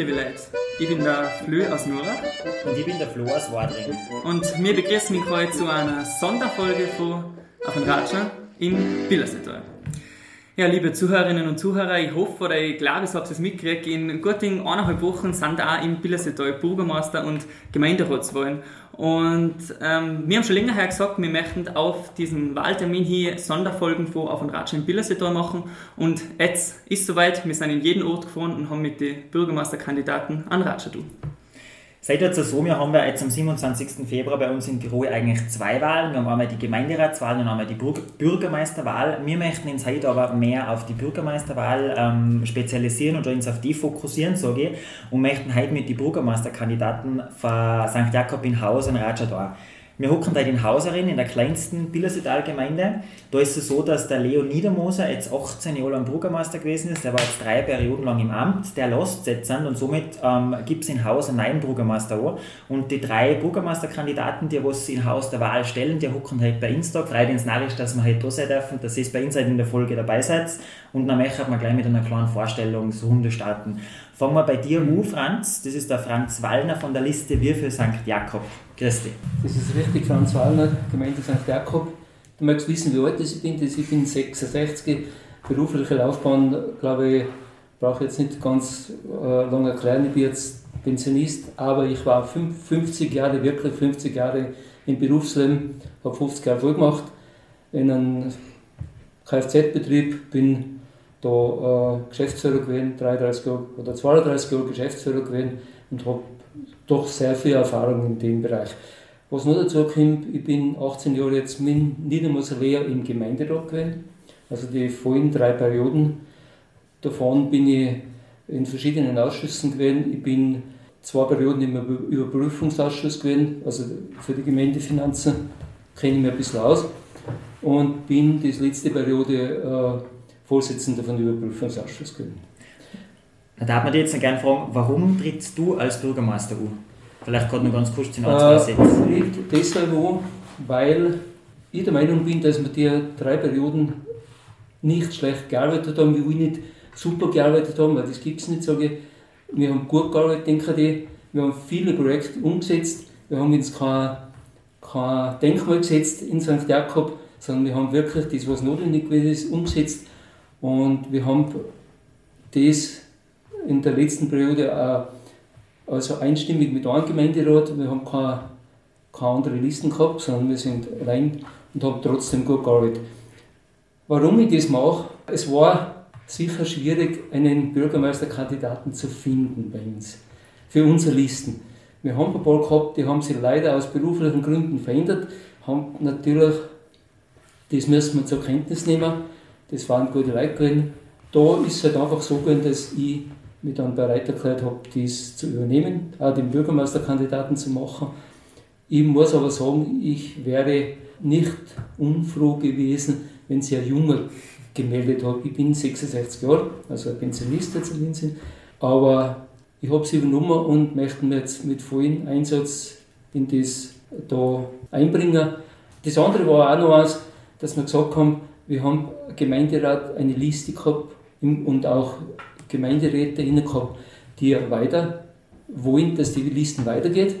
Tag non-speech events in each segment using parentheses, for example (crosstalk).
liebe Leute. Ich bin der Flö aus Nurach. Und ich bin der Flo aus Wadring. Und wir begrüßen mich heute zu einer Sonderfolge von Auf den Ratscher in Billersetal. Ja, liebe Zuhörerinnen und Zuhörer, ich hoffe oder ich glaube, ich habe es mitgekriegt, in gut eineinhalb Wochen sind auch im Billersetal Bürgermeister und Gemeinderatswahlen. Und ähm, wir haben schon länger her gesagt, wir möchten auf diesen Wahltermin hier Sonderfolgen von Auf und Ratsch in Billersetal machen. Und jetzt ist soweit, wir sind in jeden Ort gefahren und haben mit den Bürgermeisterkandidaten an Ratscher tun. Seit der Somia haben wir jetzt am 27. Februar bei uns in Tirol eigentlich zwei Wahlen. Wir haben einmal die Gemeinderatswahl und einmal die Bürgermeisterwahl. Wir möchten uns heute aber mehr auf die Bürgermeisterwahl ähm, spezialisieren und uns auf die fokussieren, sage ich, und möchten heute mit den Bürgermeisterkandidaten von St. Jakob in Haus und Ratschador wir hocken da in Hauserin, in der kleinsten Billersetal-Gemeinde. Da ist es so, dass der Leo Niedermoser jetzt 18 Jahre lang Bürgermeister gewesen ist. Der war jetzt drei Perioden lang im Amt. Der lässt jetzt und somit ähm, gibt es in Haus einen neuen Bürgermeister an. Und die drei Bürgermeisterkandidaten, die was in Haus der Wahl stellen, die hocken halt bei uns da. Freut uns narrisch, dass wir halt da sein dürfen, dass ihr bei uns halt in der Folge dabei seid. Und dann möchten wir gleich mit einer kleinen Vorstellungsrunde starten. Fangen wir bei dir an, Franz. Das ist der Franz Wallner von der Liste Wir für St. Jakob. Dich. Das ist richtig, Franz Wallner, Gemeinde St. Jakob. Du möchtest wissen, wie alt ich bin. Ich bin 66, berufliche Laufbahn, glaube ich, brauche jetzt nicht ganz äh, lange erklären. Ich bin jetzt Pensionist, aber ich war 50 Jahre, wirklich 50 Jahre im Berufsleben, habe 50 Jahre voll gemacht in einem Kfz-Betrieb, bin da äh, Geschäftsführer gewesen, 33 Jahre oder 32 Jahre Geschäftsführer gewesen und habe doch sehr viel Erfahrung in dem Bereich. Was noch dazu kommt, ich bin 18 Jahre jetzt mit Niedermoserlea im Gemeinderat gewesen, also die vollen drei Perioden. Davon bin ich in verschiedenen Ausschüssen gewesen. Ich bin zwei Perioden im Überprüfungsausschuss gewesen, also für die Gemeindefinanzen kenne ich mich ein bisschen aus und bin die letzte Periode äh, Vorsitzender von Überprüfungsausschuss gewesen. Da darf man dich jetzt noch gerne fragen, warum trittst du als Bürgermeister an? Vielleicht gerade noch ganz kurz in ein, zwei Sätze. Äh, deshalb weil ich der Meinung bin, dass wir die drei Perioden nicht schlecht gearbeitet haben, wie wir nicht super gearbeitet haben, weil das gibt es nicht, sage ich. Wir haben gut gearbeitet, denke ich. Wir haben viele Projekte umgesetzt. Wir haben uns kein, kein Denkmal gesetzt in St. Jakob, sondern wir haben wirklich das, was notwendig gewesen ist, umgesetzt. Und wir haben das in der letzten Periode auch also einstimmig mit einem Gemeinderat. Wir haben keine, keine andere Listen gehabt, sondern wir sind rein und haben trotzdem gut gearbeitet. Warum ich das mache? Es war sicher schwierig, einen Bürgermeisterkandidaten zu finden bei uns, für unsere Listen. Wir haben ein paar gehabt, die haben sich leider aus beruflichen Gründen verändert, haben natürlich, das müssen wir zur Kenntnis nehmen, das waren gute Leute gewesen. Da ist es halt einfach so gewesen, dass ich mich dann bereit erklärt habe, dies zu übernehmen, auch den Bürgermeisterkandidaten zu machen. Ich muss aber sagen, ich wäre nicht unfroh gewesen, wenn sie ein Junger gemeldet hat. Ich bin 66 Jahre, also ein Pensionist jetzt in Sinn, aber ich habe sie übernommen und möchte mich jetzt mit vollem Einsatz in das da einbringen. Das andere war auch noch eins, dass wir gesagt haben, wir haben Gemeinderat eine Liste gehabt und auch Gemeinderäte inne gehabt, die weiter wollen, dass die Listen weitergeht,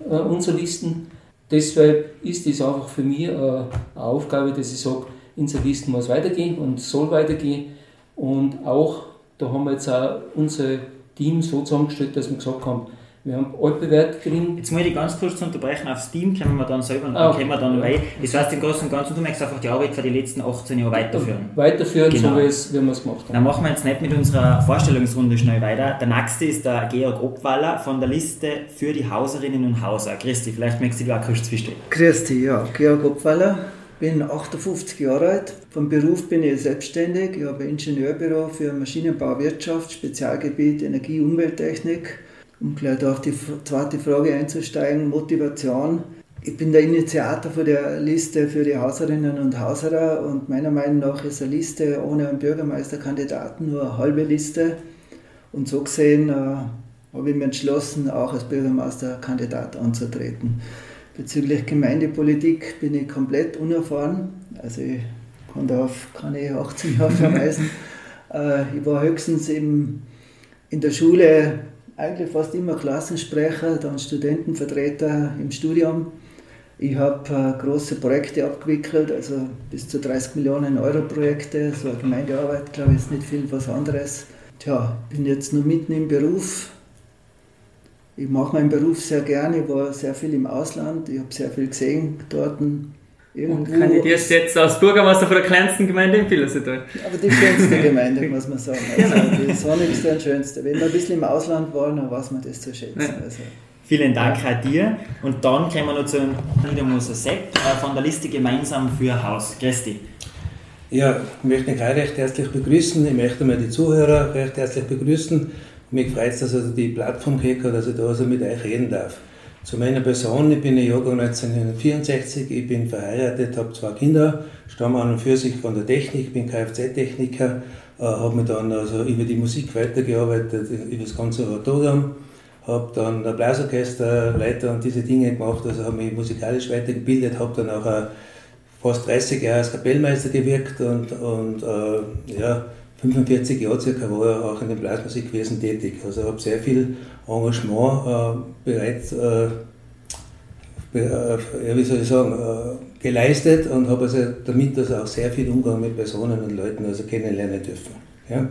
äh, unsere Listen. Deshalb ist es einfach für mich äh, eine Aufgabe, dass ich sage, unsere Listen muss weitergehen und soll weitergehen. Und auch, da haben wir jetzt auch unser Team so zusammengestellt, dass wir gesagt haben, wir haben altbewährt drin. Jetzt muss ich ganz kurz unterbrechen. Aufs Team kommen wir dann selber und dann ah, kommen wir dann rein. Das heißt, im Großen und Ganzen, du möchtest einfach die Arbeit für die letzten 18 Jahre weiterführen. Weiterführen, genau. so wie, es, wie wir es gemacht haben. Dann machen wir jetzt nicht mit unserer Vorstellungsrunde schnell weiter. Der nächste ist der Georg Obwaller von der Liste für die Hauserinnen und Hauser. Christi, vielleicht möchtest du dich auch kurz verstehen. Christi, ja. Georg Obwaller, bin 58 Jahre alt. Vom Beruf bin ich selbstständig. Ich habe ein Ingenieurbüro für Maschinenbauwirtschaft, Spezialgebiet Energie- und Umwelttechnik um gleich auf die zweite Frage einzusteigen, Motivation. Ich bin der Initiator für der Liste für die Hauserinnen und Hauserer und meiner Meinung nach ist eine Liste ohne einen Bürgermeisterkandidaten nur eine halbe Liste. Und so gesehen äh, habe ich mich entschlossen, auch als Bürgermeisterkandidat anzutreten. Bezüglich Gemeindepolitik bin ich komplett unerfahren. Also ich kann da auf keine 18 Jahre verweisen. (laughs) äh, ich war höchstens im in der Schule eigentlich fast immer Klassensprecher, dann Studentenvertreter im Studium. Ich habe äh, große Projekte abgewickelt, also bis zu 30 Millionen Euro Projekte. So eine Gemeindearbeit, glaube ich, ist nicht viel was anderes. Tja, bin jetzt nur mitten im Beruf. Ich mache meinen Beruf sehr gerne. Ich war sehr viel im Ausland. Ich habe sehr viel gesehen dort. Irgendwo. Und kandidierst jetzt als Bürgermeister von der kleinsten Gemeinde in Pillersetal. Aber die schönste (laughs) Gemeinde, muss man sagen. Also die sonnigste und schönste. Wenn man ein bisschen im Ausland war, dann weiß man das zu schätzen. Also. Vielen Dank ja. dir. Und dann kommen wir noch zu Niedermoser Sepp äh, von der Liste Gemeinsam für Haus. Grüß dich. Ja, ich möchte mich auch recht herzlich begrüßen. Ich möchte mal die Zuhörer recht herzlich begrüßen. Mich freut es, dass also die Plattform gekriegt hat, dass ich da also mit euch reden darf. Zu meiner Person, ich bin Jahrgang 1964, ich bin verheiratet, habe zwei Kinder, stamme an und für sich von der Technik, bin Kfz-Techniker, äh, habe mich dann also über die Musik weitergearbeitet, über das Konservatorium, habe dann ein Blasorchester, Leiter und diese Dinge gemacht, also habe mich musikalisch weitergebildet, habe dann auch äh, fast 30 Jahre als Kapellmeister gewirkt und, und äh, ja, 45 Jahre circa war er auch in dem Blasmusikwesen tätig. Also habe sehr viel Engagement äh, bereits, äh, äh, wie soll ich sagen, äh, geleistet und habe also damit also auch sehr viel Umgang mit Personen und Leuten also kennenlernen dürfen. Ja.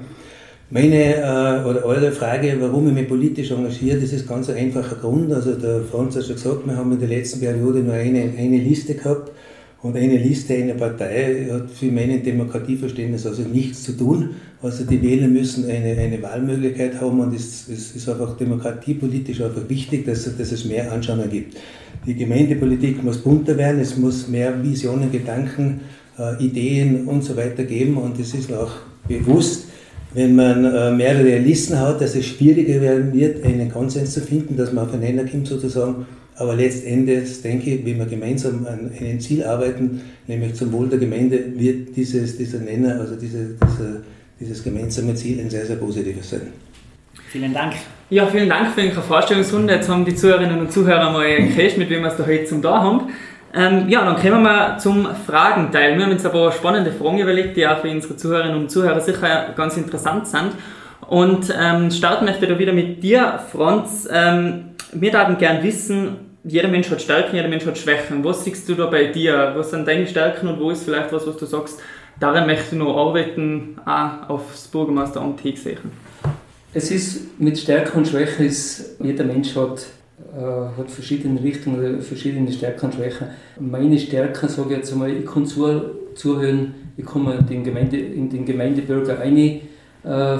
Meine äh, oder eure Frage, warum ich mich politisch engagiere, das ist ganz ein einfacher Grund. Also der Franz hat schon gesagt, wir haben in der letzten Periode nur eine, eine Liste gehabt und eine Liste, eine Partei hat für mein Demokratieverständnis also nichts zu tun. Also die Wähler müssen eine, eine Wahlmöglichkeit haben und es, es ist einfach demokratiepolitisch einfach wichtig, dass, dass es mehr Anschauungen gibt. Die Gemeindepolitik muss bunter werden, es muss mehr Visionen, Gedanken, äh, Ideen und so weiter geben und es ist auch bewusst, wenn man äh, mehrere Listen hat, dass es schwieriger werden wird, einen Konsens zu finden, dass man aufeinander kommt sozusagen aber letztendlich denke ich, wenn wir gemeinsam an einem Ziel arbeiten, nämlich zum Wohl der Gemeinde, wird dieses, dieser Nenner, also diese, dieser, dieses gemeinsame Ziel ein sehr, sehr positives sein. Vielen Dank. Ja, vielen Dank für eure Vorstellungsrunde. Jetzt haben die Zuhörerinnen und Zuhörer mal gehört, mit wem wir es da heute zum da haben. Ähm, ja, dann kommen wir zum Fragenteil. Wir haben uns ein paar spannende Fragen überlegt, die auch für unsere Zuhörerinnen und Zuhörer sicher ganz interessant sind. Und ähm, starten möchte ich da wieder mit dir, Franz. Ähm, wir würden gerne wissen, jeder Mensch hat Stärken, jeder Mensch hat Schwächen. Was siehst du da bei dir? Was sind deine Stärken und wo ist vielleicht was, was du sagst, daran möchte ich noch arbeiten, auch aufs Bürgermeisteramt hingesehen? Es ist mit Stärken und Schwächen, ist, jeder Mensch hat, äh, hat verschiedene Richtungen, verschiedene Stärken und Schwächen. Meine Stärken, sage ich jetzt einmal, ich kann zu, zuhören, ich mir den Gemeinde, in den Gemeindebürger einversetzen, äh,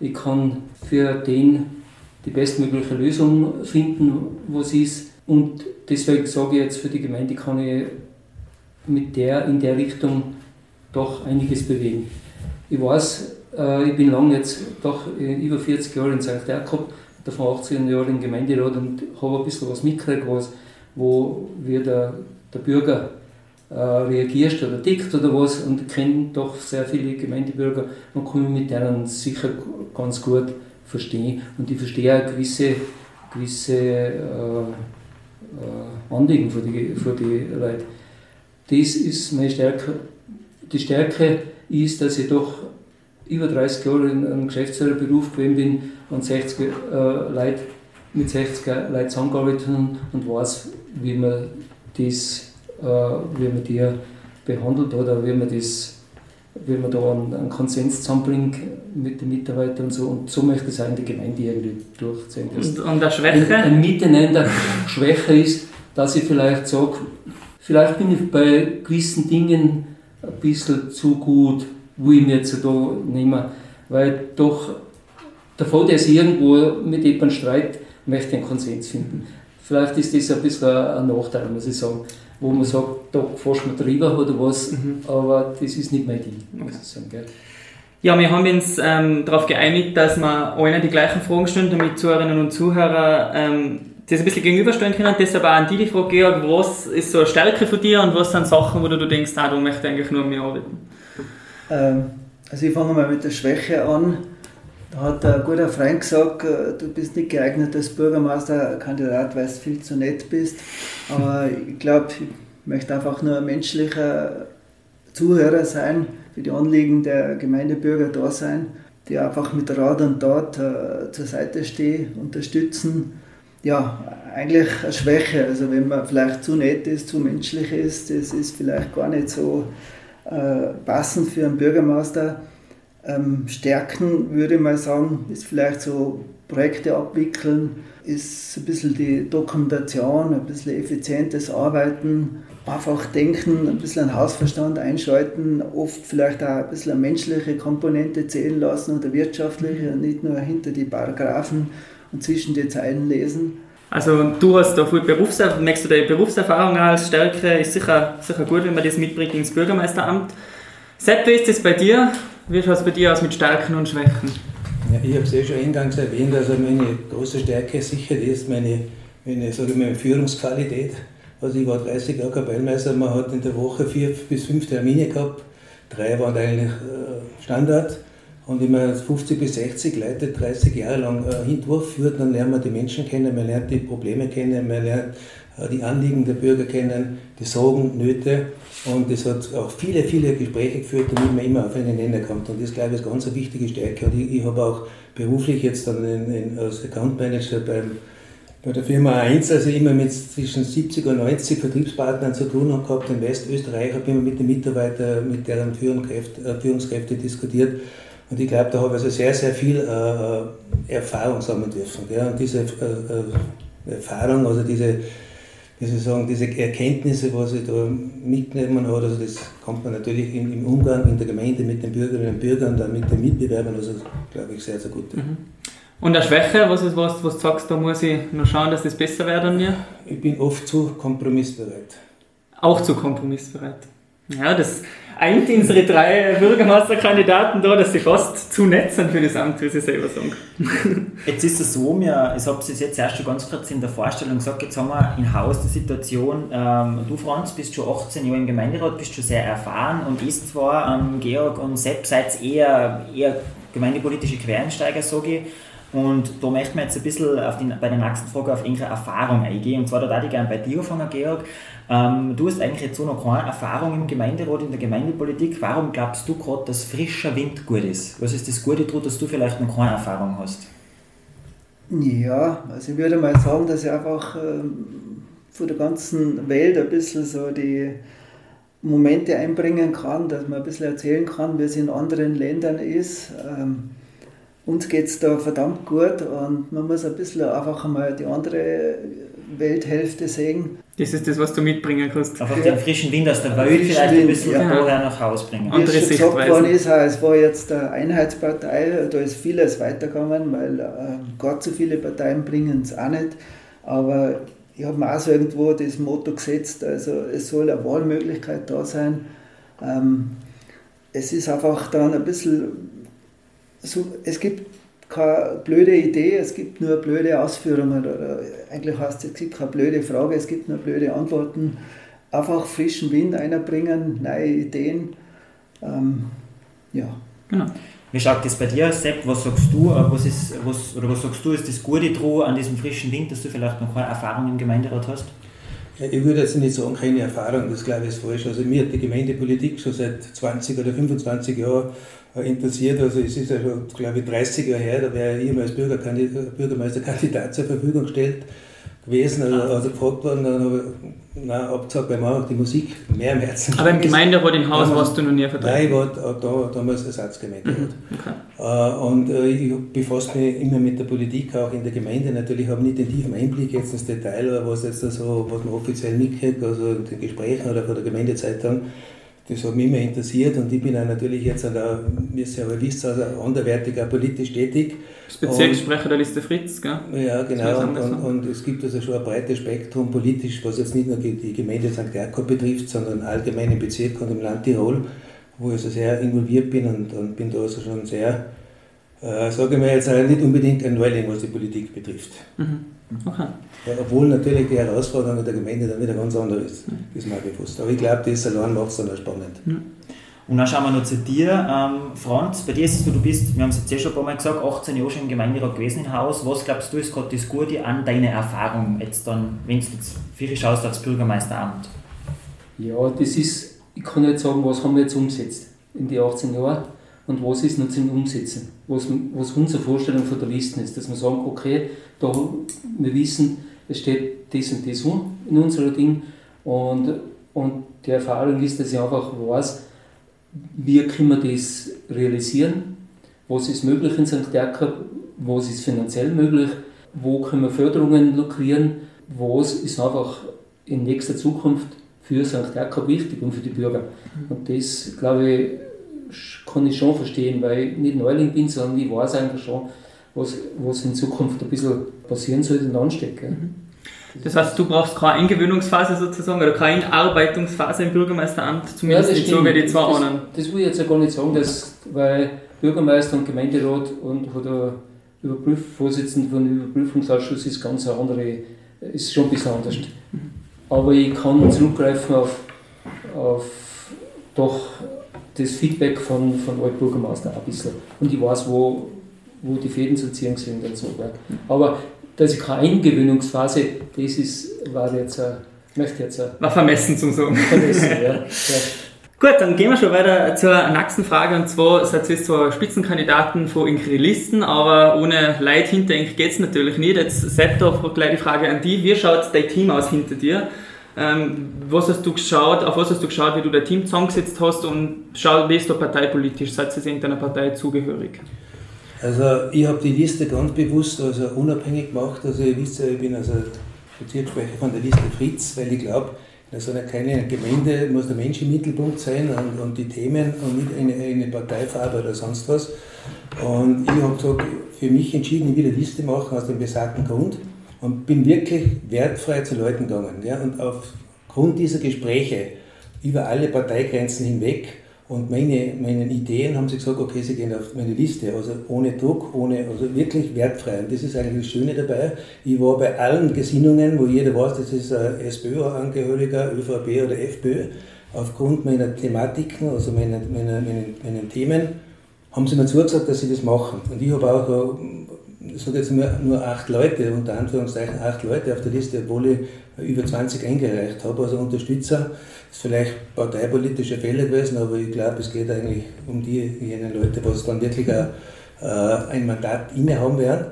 ich kann für den die bestmögliche Lösung finden, was ist. Und deswegen sage ich jetzt, für die Gemeinde kann ich mit der in der Richtung doch einiges bewegen. Ich weiß, äh, ich bin lange jetzt doch über 40 Jahre in St. Jakob, davon 18 Jahre im Gemeinderat und habe ein bisschen was mitgekriegt, wo wie der, der Bürger äh, reagiert oder tickt oder was und kenne doch sehr viele Gemeindebürger und komme mit denen sicher ganz gut verstehe. Und ich verstehe auch gewisse, gewisse äh, äh, Anliegen für die, für die Leute. Das ist meine Stärke. Die Stärke ist, dass ich doch über 30 Jahre in einem Geschäftsführerberuf gewesen bin und 60 äh, Leute, mit 60 Leuten zusammengearbeitet haben und weiß, wie man das, äh, wie man die behandelt oder wie man das wie man da einen, einen Konsens zusammenbringt mit den Mitarbeitern und so. Und so möchte ich es auch in der Gemeinde irgendwie durchziehen. Und, und der Schwäche? Ein, ein Miteinander Schwäche ist, dass ich vielleicht sage, vielleicht bin ich bei gewissen Dingen ein bisschen zu gut, wo ich mir jetzt da nehme. Weil doch, der Fall, der sich irgendwo mit jemandem streitet, möchte einen Konsens finden. Vielleicht ist das ein bisschen ein Nachteil, muss ich sagen wo man sagt, da fährst du drüber oder was, mhm. aber das ist nicht mein Ding, muss ich sagen. Gell? Ja, wir haben uns ähm, darauf geeinigt, dass wir allen die gleichen Fragen stellen, damit Zuhörerinnen und Zuhörer ähm, das ein bisschen gegenüberstellen können. Deshalb auch an die die Frage, Georg, was ist so eine Stärke von dir und was sind Sachen, wo du denkst, ah, du möchtest eigentlich nur mehr arbeiten? Ähm, also ich fange mal mit der Schwäche an. Da hat ein guter Freund gesagt, äh, du bist nicht geeignet als Bürgermeisterkandidat, weil du viel zu nett bist. Aber ich glaube, ich möchte einfach nur ein menschlicher Zuhörer sein, für die Anliegen der Gemeindebürger da sein. die einfach mit Rat und Tat äh, zur Seite stehen, unterstützen. Ja, eigentlich eine Schwäche. Also wenn man vielleicht zu nett ist, zu menschlich ist, das ist vielleicht gar nicht so äh, passend für einen Bürgermeister. Ähm, Stärken würde ich mal sagen, ist vielleicht so Projekte abwickeln, ist ein bisschen die Dokumentation, ein bisschen effizientes Arbeiten, einfach denken, ein bisschen einen Hausverstand einschalten, oft vielleicht auch ein bisschen eine menschliche Komponente zählen lassen oder wirtschaftliche, nicht nur hinter die Paragraphen und zwischen die Zeilen lesen. Also du hast da viel Berufserfahrung, merkst du deine Berufserfahrung als Stärke, ist sicher, sicher gut, wenn man das mitbringt ins Bürgermeisteramt. Sepp, wie ist das bei dir? Wie schaut es bei dir aus mit Stärken und Schwächen? Ja, ich habe es eh schon eingangs erwähnt, also meine große Stärke sicher ist meine, meine, sage meine Führungsqualität. Also ich war 30 Jahre Kapellmeister, man hat in der Woche vier bis fünf Termine gehabt, drei waren eigentlich äh, Standard und wenn man 50 bis 60 Leute 30 Jahre lang äh, durchführt, dann lernt man die Menschen kennen, man lernt die Probleme kennen, man lernt die Anliegen der Bürger kennen, die Sorgen, Nöte. Und es hat auch viele, viele Gespräche geführt, damit man immer auf einen Nenner kommt. Und das, glaube ich, ist ganz wichtige Stärke. Und ich, ich habe auch beruflich jetzt dann in, in, als Account Manager beim, bei der Firma 1, also immer mit zwischen 70 und 90 Vertriebspartnern zu tun gehabt in Westösterreich, habe immer mit den Mitarbeitern, mit deren Führungskräfte, äh, Führungskräfte diskutiert. Und ich glaube, da habe ich also sehr, sehr viel äh, Erfahrung sammeln dürfen. Gell? Und diese äh, äh Erfahrung, also diese wie soll ich sagen, diese Erkenntnisse, was ich da mitgenommen habe, also das kommt man natürlich im, im, Umgang in der Gemeinde mit den Bürgerinnen und Bürgern, dann mit den Mitbewerbern, also glaube ich sehr, sehr gut. Mhm. Und eine Schwäche, was ist was, was du sagst, da muss ich noch schauen, dass das besser wird an mir? Ich bin oft zu kompromissbereit. Auch zu kompromissbereit. Ja, das eint unsere drei Bürgermeisterkandidaten da, dass sie fast zu nett sind für das Amt, wie sie selber sagen. (laughs) Jetzt ist es so, wir, ich habe es jetzt erst schon ganz kurz in der Vorstellung gesagt, jetzt haben wir in Haus die Situation, ähm, du Franz bist schon 18 Jahre im Gemeinderat, bist schon sehr erfahren und ist zwar, ähm, Georg und Sepp, seid eher, eher gemeindepolitische Quereinsteiger, sage ich, und da möchten wir jetzt ein bisschen die, bei der nächsten Frage auf irgendeine Erfahrung eingehen. Und zwar da würde ich gerne bei dir anfangen, Georg. Ähm, du hast eigentlich jetzt so noch keine Erfahrung im Gemeinderat, in der Gemeindepolitik. Warum glaubst du gerade, dass frischer Wind gut ist? Was ist das Gute daran, dass du vielleicht noch keine Erfahrung hast? Ja, also ich würde mal sagen, dass ich einfach ähm, von der ganzen Welt ein bisschen so die Momente einbringen kann, dass man ein bisschen erzählen kann, wie es in anderen Ländern ist. Ähm, uns geht es da verdammt gut und man muss ein bisschen einfach einmal die andere Welthälfte sehen. Das ist das, was du mitbringen kannst. Einfach ja. den frischen Wind aus der Welt vielleicht ein bisschen ja. vorher nach Hause bringen. Wie es gesagt worden ist, es war jetzt eine Einheitspartei, da ist vieles weitergegangen, weil äh, gar zu viele Parteien bringen es auch nicht. Aber ich habe mir auch so irgendwo das Motto gesetzt, also es soll eine Wahlmöglichkeit da sein. Ähm, es ist einfach dann ein bisschen so, es gibt keine blöde Idee, es gibt nur blöde Ausführungen. Oder eigentlich heißt es, es gibt keine blöde Frage, es gibt nur blöde Antworten. Einfach frischen Wind einbringen, neue Ideen. Ähm, ja. Genau. Wie schaut das bei dir aus, Sepp? Was sagst du, äh, was ist, was, oder was sagst du, ist das Gute dran an diesem frischen Wind, dass du vielleicht noch keine Erfahrung im Gemeinderat hast? Ich würde jetzt nicht sagen, keine Erfahrung, das glaube ich ist falsch. Also mir hat die Gemeindepolitik schon seit 20 oder 25 Jahren interessiert. Also es ist ja schon, glaube ich, 30 Jahre her, da wäre ich immer als Bürgermeisterkandidat zur Verfügung gestellt gewesen, also, also gefragt worden, dann habe ich nein, abgesagt, weil mir auch die Musik mehr im Herzen Aber im Gemeinderat in Haus warst du noch nie vertreten? Nein, ich war da, damals Ersatzgemeinderat. Mhm. Okay. Äh, und äh, ich befasse mich immer mit der Politik, auch in der Gemeinde. Natürlich habe ich nicht den tiefen Einblick jetzt ins Detail, was jetzt da so, was man offiziell mitkriegt, also in den Gesprächen oder von der Gemeindezeitung das hat mich immer interessiert und ich bin auch natürlich jetzt, auch, wie ihr aber wisst, also anderweitig auch politisch tätig. Das Bezirkssprecher der Liste Fritz, gell? Ja, genau. Und, und, und, es gibt also schon ein breites Spektrum politisch, was jetzt nicht nur die Gemeinde St. Jakob betrifft, sondern allgemein im Bezirk und im Land Tirol, wo ich also sehr involviert bin und, und bin da also schon sehr, äh, sage ich mal jetzt nicht unbedingt ein Neuling, was die Politik betrifft. Mhm. Okay. Ja, obwohl natürlich die Herausforderung der Gemeinde dann wieder ganz anders ist, ist mir bewusst. Aber ich glaube, das allein macht es dann auch spannend. Und dann schauen wir noch zu dir. Ähm, Franz, bei dir ist es so, du bist, wir haben es jetzt eh schon ein paar Mal gesagt, 18 Jahre schon im Gemeinderat gewesen im Haus. Was glaubst du, ist gerade das Gute an deiner Erfahrung, jetzt dann, wenn du jetzt viel schaust aufs Bürgermeisteramt? Ja, das ist, ich kann nicht sagen, was haben wir jetzt umgesetzt in den 18 Jahren. Und was ist noch zum Umsetzen, was, was unsere Vorstellung von der Liste ist, dass wir sagen, okay, da, wir wissen, es steht das und das um in unserem Ding und, und die Erfahrung ist, dass ich einfach weiß, wie können wir das realisieren, was ist möglich in St. Erker, was ist finanziell möglich, wo können wir Förderungen lukrieren, was ist einfach in nächster Zukunft für St. Jakob wichtig und für die Bürger. Und das, glaube ich, kann ich schon verstehen, weil ich nicht Neuling bin, sondern ich weiß einfach schon, was, was in Zukunft ein bisschen passieren sollte und ansteht. Mhm. Das heißt, du brauchst keine Eingewöhnungsphase sozusagen oder keine Einarbeitungsphase im Bürgermeisteramt, zumindest ja, nicht so wie die zwei das, anderen. Das will ich jetzt ja gar nicht sagen, dass, weil Bürgermeister und Gemeinderat und oder Überprüf Vorsitzender von Überprüfungsausschuss ist ganz eine andere, ist schon ein bisschen anders. Aber ich kann zurückgreifen auf, auf doch das Feedback von, von Altbürgermeister ein bisschen. Und ich weiß, wo, wo die Fäden zu ziehen sind und so. Aber dass ich keine Eingewöhnungsphase, das ist, war jetzt, ein, möchte jetzt. War vermessen zum Sagen. Vermessen, ja. ja. Gut, dann gehen wir schon weiter zur nächsten Frage und zwar seid ihr zwar Spitzenkandidaten von Inkri Listen, aber ohne Leid hinter Ink geht es natürlich nicht. Jetzt Sepp, da gleich die Frage an dich. Wie schaut dein Team aus hinter dir? Ähm, was hast du geschaut, auf was hast du geschaut, wie du dein Team zusammengesetzt hast und schau, wie ist du parteipolitisch? Seid ihr irgendeiner Partei zugehörig? Also ich habe die Liste ganz bewusst also unabhängig gemacht. Also ihr wisst ja, ich bin also Bezirkssprecher von der Liste Fritz, weil ich glaube, das ist eine kleine Gemeinde, muss der Mensch im Mittelpunkt sein und, und die Themen und nicht eine, eine Parteifarbe oder sonst was. Und ich habe gesagt, für mich entschieden, ich will eine Liste machen aus dem besagten Grund und bin wirklich wertfrei zu Leuten gegangen. Ja, und aufgrund dieser Gespräche über alle Parteigrenzen hinweg und meine, meine Ideen haben sie gesagt, okay, sie gehen auf meine Liste, also ohne Druck, ohne, also wirklich wertfrei. Und das ist eigentlich das Schöne dabei. Ich war bei allen Gesinnungen, wo jeder weiß, das ist ein SPÖ-Angehöriger, ÖVP oder FPÖ, aufgrund meiner Thematiken, also meiner, meiner, meinen, meinen Themen, haben sie mir zugesagt, dass sie das machen. Und ich habe auch ich sage jetzt nur, nur acht Leute, unter Anführungszeichen acht Leute auf der Liste, obwohl ich über 20 eingereicht habe, also Unterstützer ist vielleicht parteipolitischer Fehler gewesen, aber ich glaube, es geht eigentlich um diejenigen Leute, was dann wirklich ein, äh, ein Mandat innehaben werden.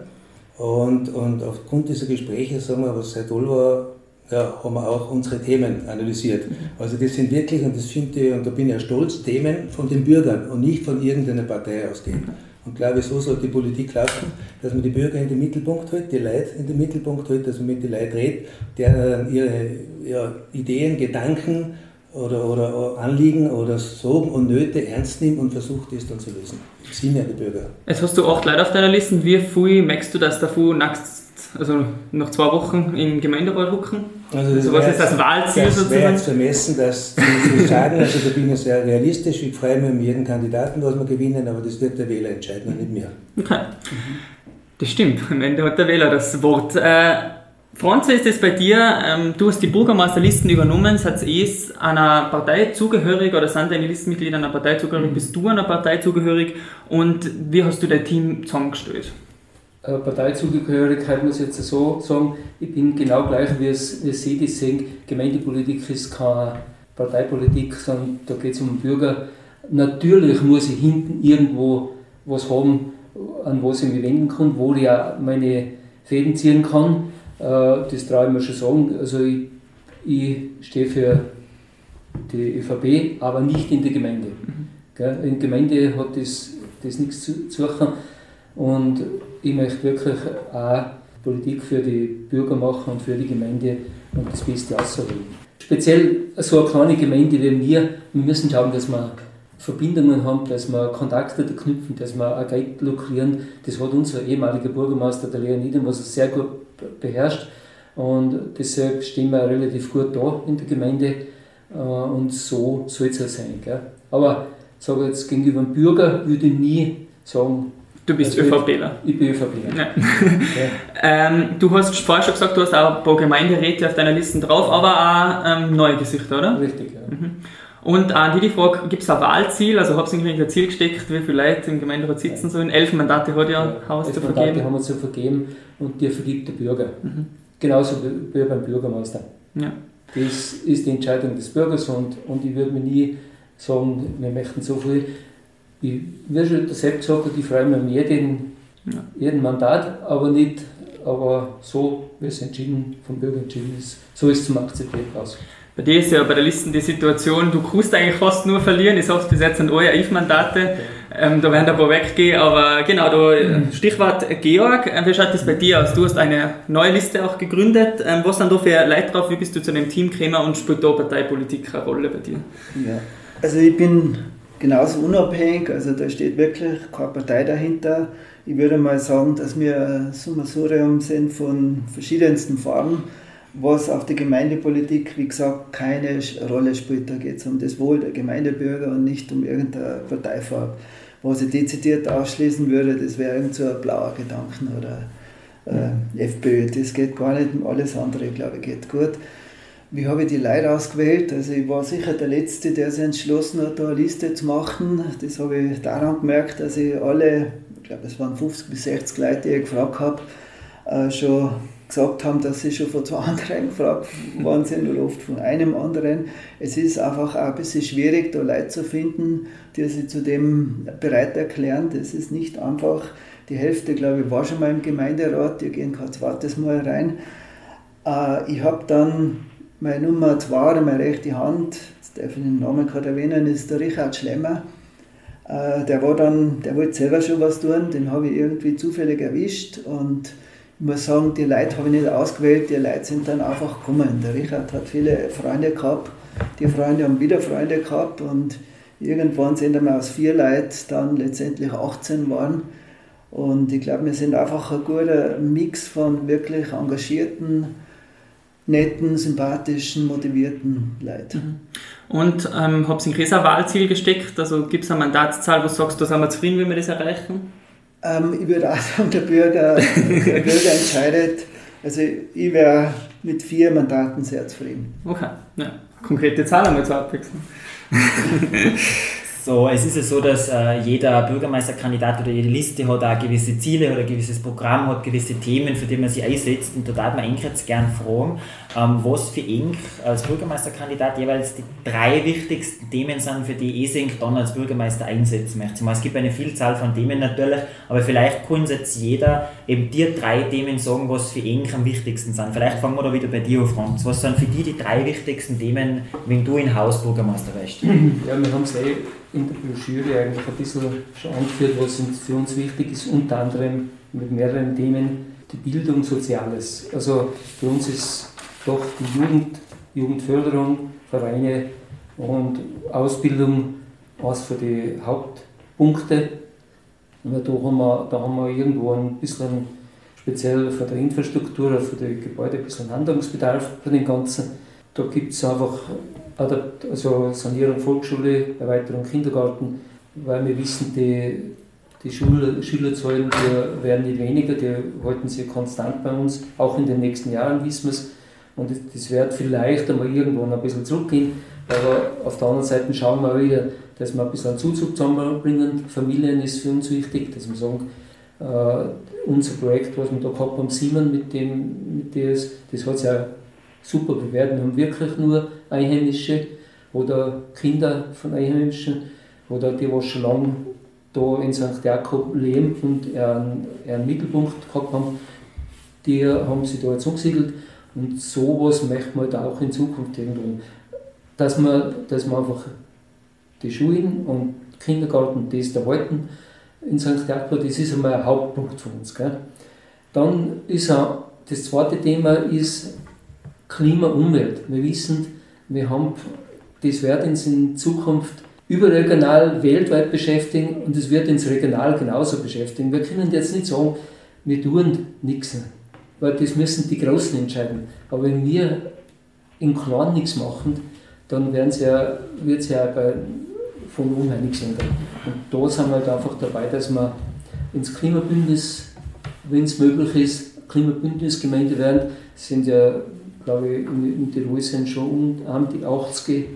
Und, und aufgrund dieser Gespräche, sagen wir, was sehr toll war, ja, haben wir auch unsere Themen analysiert. Also das sind wirklich, und das finde ich, und da bin ich ja stolz, Themen von den Bürgern und nicht von irgendeiner Partei ausgehen. Und glaube, so soll die Politik laufen, dass man die Bürger in den Mittelpunkt hält, die Leute in den Mittelpunkt hält, dass man mit den Leuten redet, deren ihre ja, Ideen, Gedanken oder, oder Anliegen oder Sorgen und Nöte ernst nimmt und versucht, das dann zu lösen. Im Sinne der Bürger. Jetzt hast du acht Leute auf deiner Liste. Wie viel merkst du, dass davon nächst, also nach zwei Wochen im Gemeinderat rücken? Also, das also was ist das Wahlziel das sozusagen? Das jetzt vermessen, das zu sagen. Also da bin ich sehr realistisch. Ich freue mich um jeden Kandidaten, was wir gewinnen, aber das wird der Wähler entscheiden und nicht mehr. Okay. Das stimmt. Am Ende hat der Wähler das Wort. Äh, Franz, wie ist es bei dir? Ähm, du hast die Bürgermeisterlisten übernommen. Seid ihr einer Partei zugehörig oder sind deine Listenmitglieder einer Partei zugehörig? Mhm. Bist du einer Partei zugehörig? Und wie hast du dein Team zusammengestellt? Äh, Parteizugehörigkeit muss ich jetzt so sagen, ich bin genau gleich, wie es, wie Sie das sehen. Gemeindepolitik ist keine Parteipolitik, sondern da geht es um den Bürger. Natürlich muss ich hinten irgendwo was haben, an was ich mich wenden kann, wo ich auch meine Fäden ziehen kann. Äh, das traue ich mir schon sagen. Also ich, ich stehe für die ÖVP, aber nicht in der Gemeinde. Mhm. In der Gemeinde hat das, das nichts zu suchen. Und ich möchte wirklich auch Politik für die Bürger machen und für die Gemeinde und das Beste auszuholen. Speziell so eine kleine Gemeinde wie wir, wir müssen schauen, dass wir Verbindungen haben, dass wir Kontakte knüpfen, dass wir auch Geld lukrieren. Das hat unser ehemaliger Bürgermeister, der Leoniden, was er sehr gut beherrscht. Und deshalb stehen wir relativ gut da in der Gemeinde. Äh, und so soll es auch sein. Gell? Aber sage jetzt gegenüber dem Bürger würde ich nie sagen, Du bist also ÖVPler. Ich bin ÖVPler. Ja. (laughs) ähm, du hast vorher schon gesagt, du hast auch ein paar Gemeinderäte auf deiner Liste drauf, aber auch ähm, neue Gesichter, oder? Richtig, ja. Mhm. Und an die, die Frage, gibt es ein Wahlziel? Also habt ihr irgendwie ein Ziel gesteckt, wie viele Leute im Gemeinderat sitzen ja. sollen? Elf Mandate hat ja, ja Haus zu vergeben. Mandate haben wir zu vergeben und die vergibt der Bürger. Mhm. Genauso wie beim Bürgermeister. Ja. Das ist die Entscheidung des Bürgers und, und ich würde mir nie sagen, wir möchten so viel ich, wie schon der Sepp gesagt hat, ich freue mich um jeden, ja. jeden Mandat, aber nicht aber so, wie es entschieden, vom Bürger entschieden ist, so ist es zum Akzeptieren aus. Bei dir ist ja bei der Liste die Situation, du kannst eigentlich fast nur verlieren. Ich sage es bis jetzt sind eure IF-Mandate. Ähm, da werden ein paar weggehen, aber genau, da, mhm. Stichwort Georg, äh, wie schaut das bei dir aus? Du hast eine neue Liste auch gegründet. Ähm, was sind da für Leute drauf? Wie bist du zu dem Team gekommen und spielt da Parteipolitik eine Rolle bei dir? Ja, also ich bin genauso unabhängig, also da steht wirklich keine Partei dahinter. Ich würde mal sagen, dass wir ein Summensurium sind von verschiedensten Farben was auf die Gemeindepolitik, wie gesagt, keine Rolle spielt. Da geht es um das Wohl der Gemeindebürger und nicht um irgendeine Parteifarbe. Was ich dezidiert ausschließen würde, das wäre irgend so ein blauer Gedanken oder äh, FPÖ. Das geht gar nicht, alles andere, glaube ich, geht gut. Wie habe ich die Leute ausgewählt? Also ich war sicher der Letzte, der sich entschlossen hat, da eine Liste zu machen. Das habe ich daran gemerkt, dass ich alle, ich glaube es waren 50 bis 60 Leute, die ich gefragt habe, äh, schon gesagt haben, dass sie schon von zwei (laughs) anderen gefragt worden sind oder oft von einem anderen. Es ist einfach auch ein bisschen schwierig, da Leute zu finden, die sich zu dem bereit erklären. Das ist nicht einfach. Die Hälfte, glaube ich, war schon mal im Gemeinderat, die gehen kein zweites Mal rein. Äh, ich habe dann meine Nummer zwei meine rechte Hand, jetzt darf ich den Namen gerade erwähnen, ist der Richard Schlemmer. Äh, der war dann, der wollte selber schon was tun, den habe ich irgendwie zufällig erwischt und ich muss sagen, die Leute habe ich nicht ausgewählt, die Leute sind dann einfach gekommen. Der Richard hat viele Freunde gehabt, die Freunde haben wieder Freunde gehabt und irgendwann sind wir aus vier Leuten dann letztendlich 18 waren. Und ich glaube, wir sind einfach ein guter Mix von wirklich engagierten, netten, sympathischen, motivierten Leuten. Mhm. Und ähm, habt ihr ein Wahlziel gesteckt? Also gibt es eine Mandatszahl, wo du sagst, da sind wir zufrieden, wenn wir das erreichen? Ähm, ich würde auch sagen, der Bürger, (laughs) der Bürger entscheidet. Also ich wäre mit vier Mandaten sehr zufrieden. Okay, ja. konkrete Zahl einmal zur Abwechslung. (laughs) So, es ist ja so, dass äh, jeder Bürgermeisterkandidat oder jede Liste hat auch gewisse Ziele oder ein gewisses Programm, hat gewisse Themen, für die man sich einsetzt. Und da darf man Enk jetzt gerne fragen, ähm, was für Enk als Bürgermeisterkandidat jeweils die drei wichtigsten Themen sind, für die ESENK dann als Bürgermeister einsetzen möchte. Es gibt eine Vielzahl von Themen natürlich, aber vielleicht kann jetzt jeder eben dir drei Themen sagen, was für Enk am wichtigsten sind. Vielleicht fangen wir da wieder bei dir an, Franz. Was sind für dich die drei wichtigsten Themen, wenn du in Haus Bürgermeister wirst? Ja, wir haben es eh in der Broschüre eigentlich ein bisschen schon angeführt, was für uns wichtig ist, unter anderem mit mehreren Themen die Bildung, Soziales. Also für uns ist doch die Jugend, Jugendförderung, Vereine und Ausbildung eines von den Hauptpunkte. Und da haben, wir, da haben wir irgendwo ein bisschen speziell für die Infrastruktur, für die Gebäude ein bisschen Handlungsbedarf bei dem Ganzen. Da gibt es einfach also Sanierung Volksschule, Erweiterung Kindergarten, weil wir wissen, die, die Schul Schülerzahlen die werden nicht weniger, die halten sich konstant bei uns, auch in den nächsten Jahren wissen wir es. Und das wird vielleicht einmal irgendwann ein bisschen zurückgehen, aber auf der anderen Seite schauen wir wieder, dass wir ein bisschen Zuzug zusammenbringen. Familien ist für uns wichtig, dass wir sagen, äh, unser Projekt, was wir da gehabt haben, Simon mit dem, mit das, das hat sich auch super bewährt. Wir haben wirklich nur Einheimische oder Kinder von Einheimischen oder die, die schon lange da in St. Jakob leben und einen, einen Mittelpunkt gehabt haben, die haben sich da jetzt umgesiedelt und sowas möchten wir da auch in Zukunft irgendwann. Dass man, dass man einfach die Schulen und Kindergarten das erhalten in St. Jakob, das ist einmal ein Hauptpunkt für uns. Gell? Dann ist auch, das zweite Thema ist Klima, Umwelt. Wir wissen, wir haben, das wird uns in Zukunft überregional, weltweit beschäftigen und es wird uns regional genauso beschäftigen. Wir können jetzt nicht sagen, wir tun nichts, weil das müssen die Großen entscheiden. Aber wenn wir in Kleinen nichts machen, dann ja, wird es ja bei, von unheimlich nichts ändern. Und da sind wir halt einfach dabei, dass wir ins Klimabündnis, wenn es möglich ist, Klimabündnisgemeinde werden. Sind ja glaube ich, in, in Tirol sind schon um die 80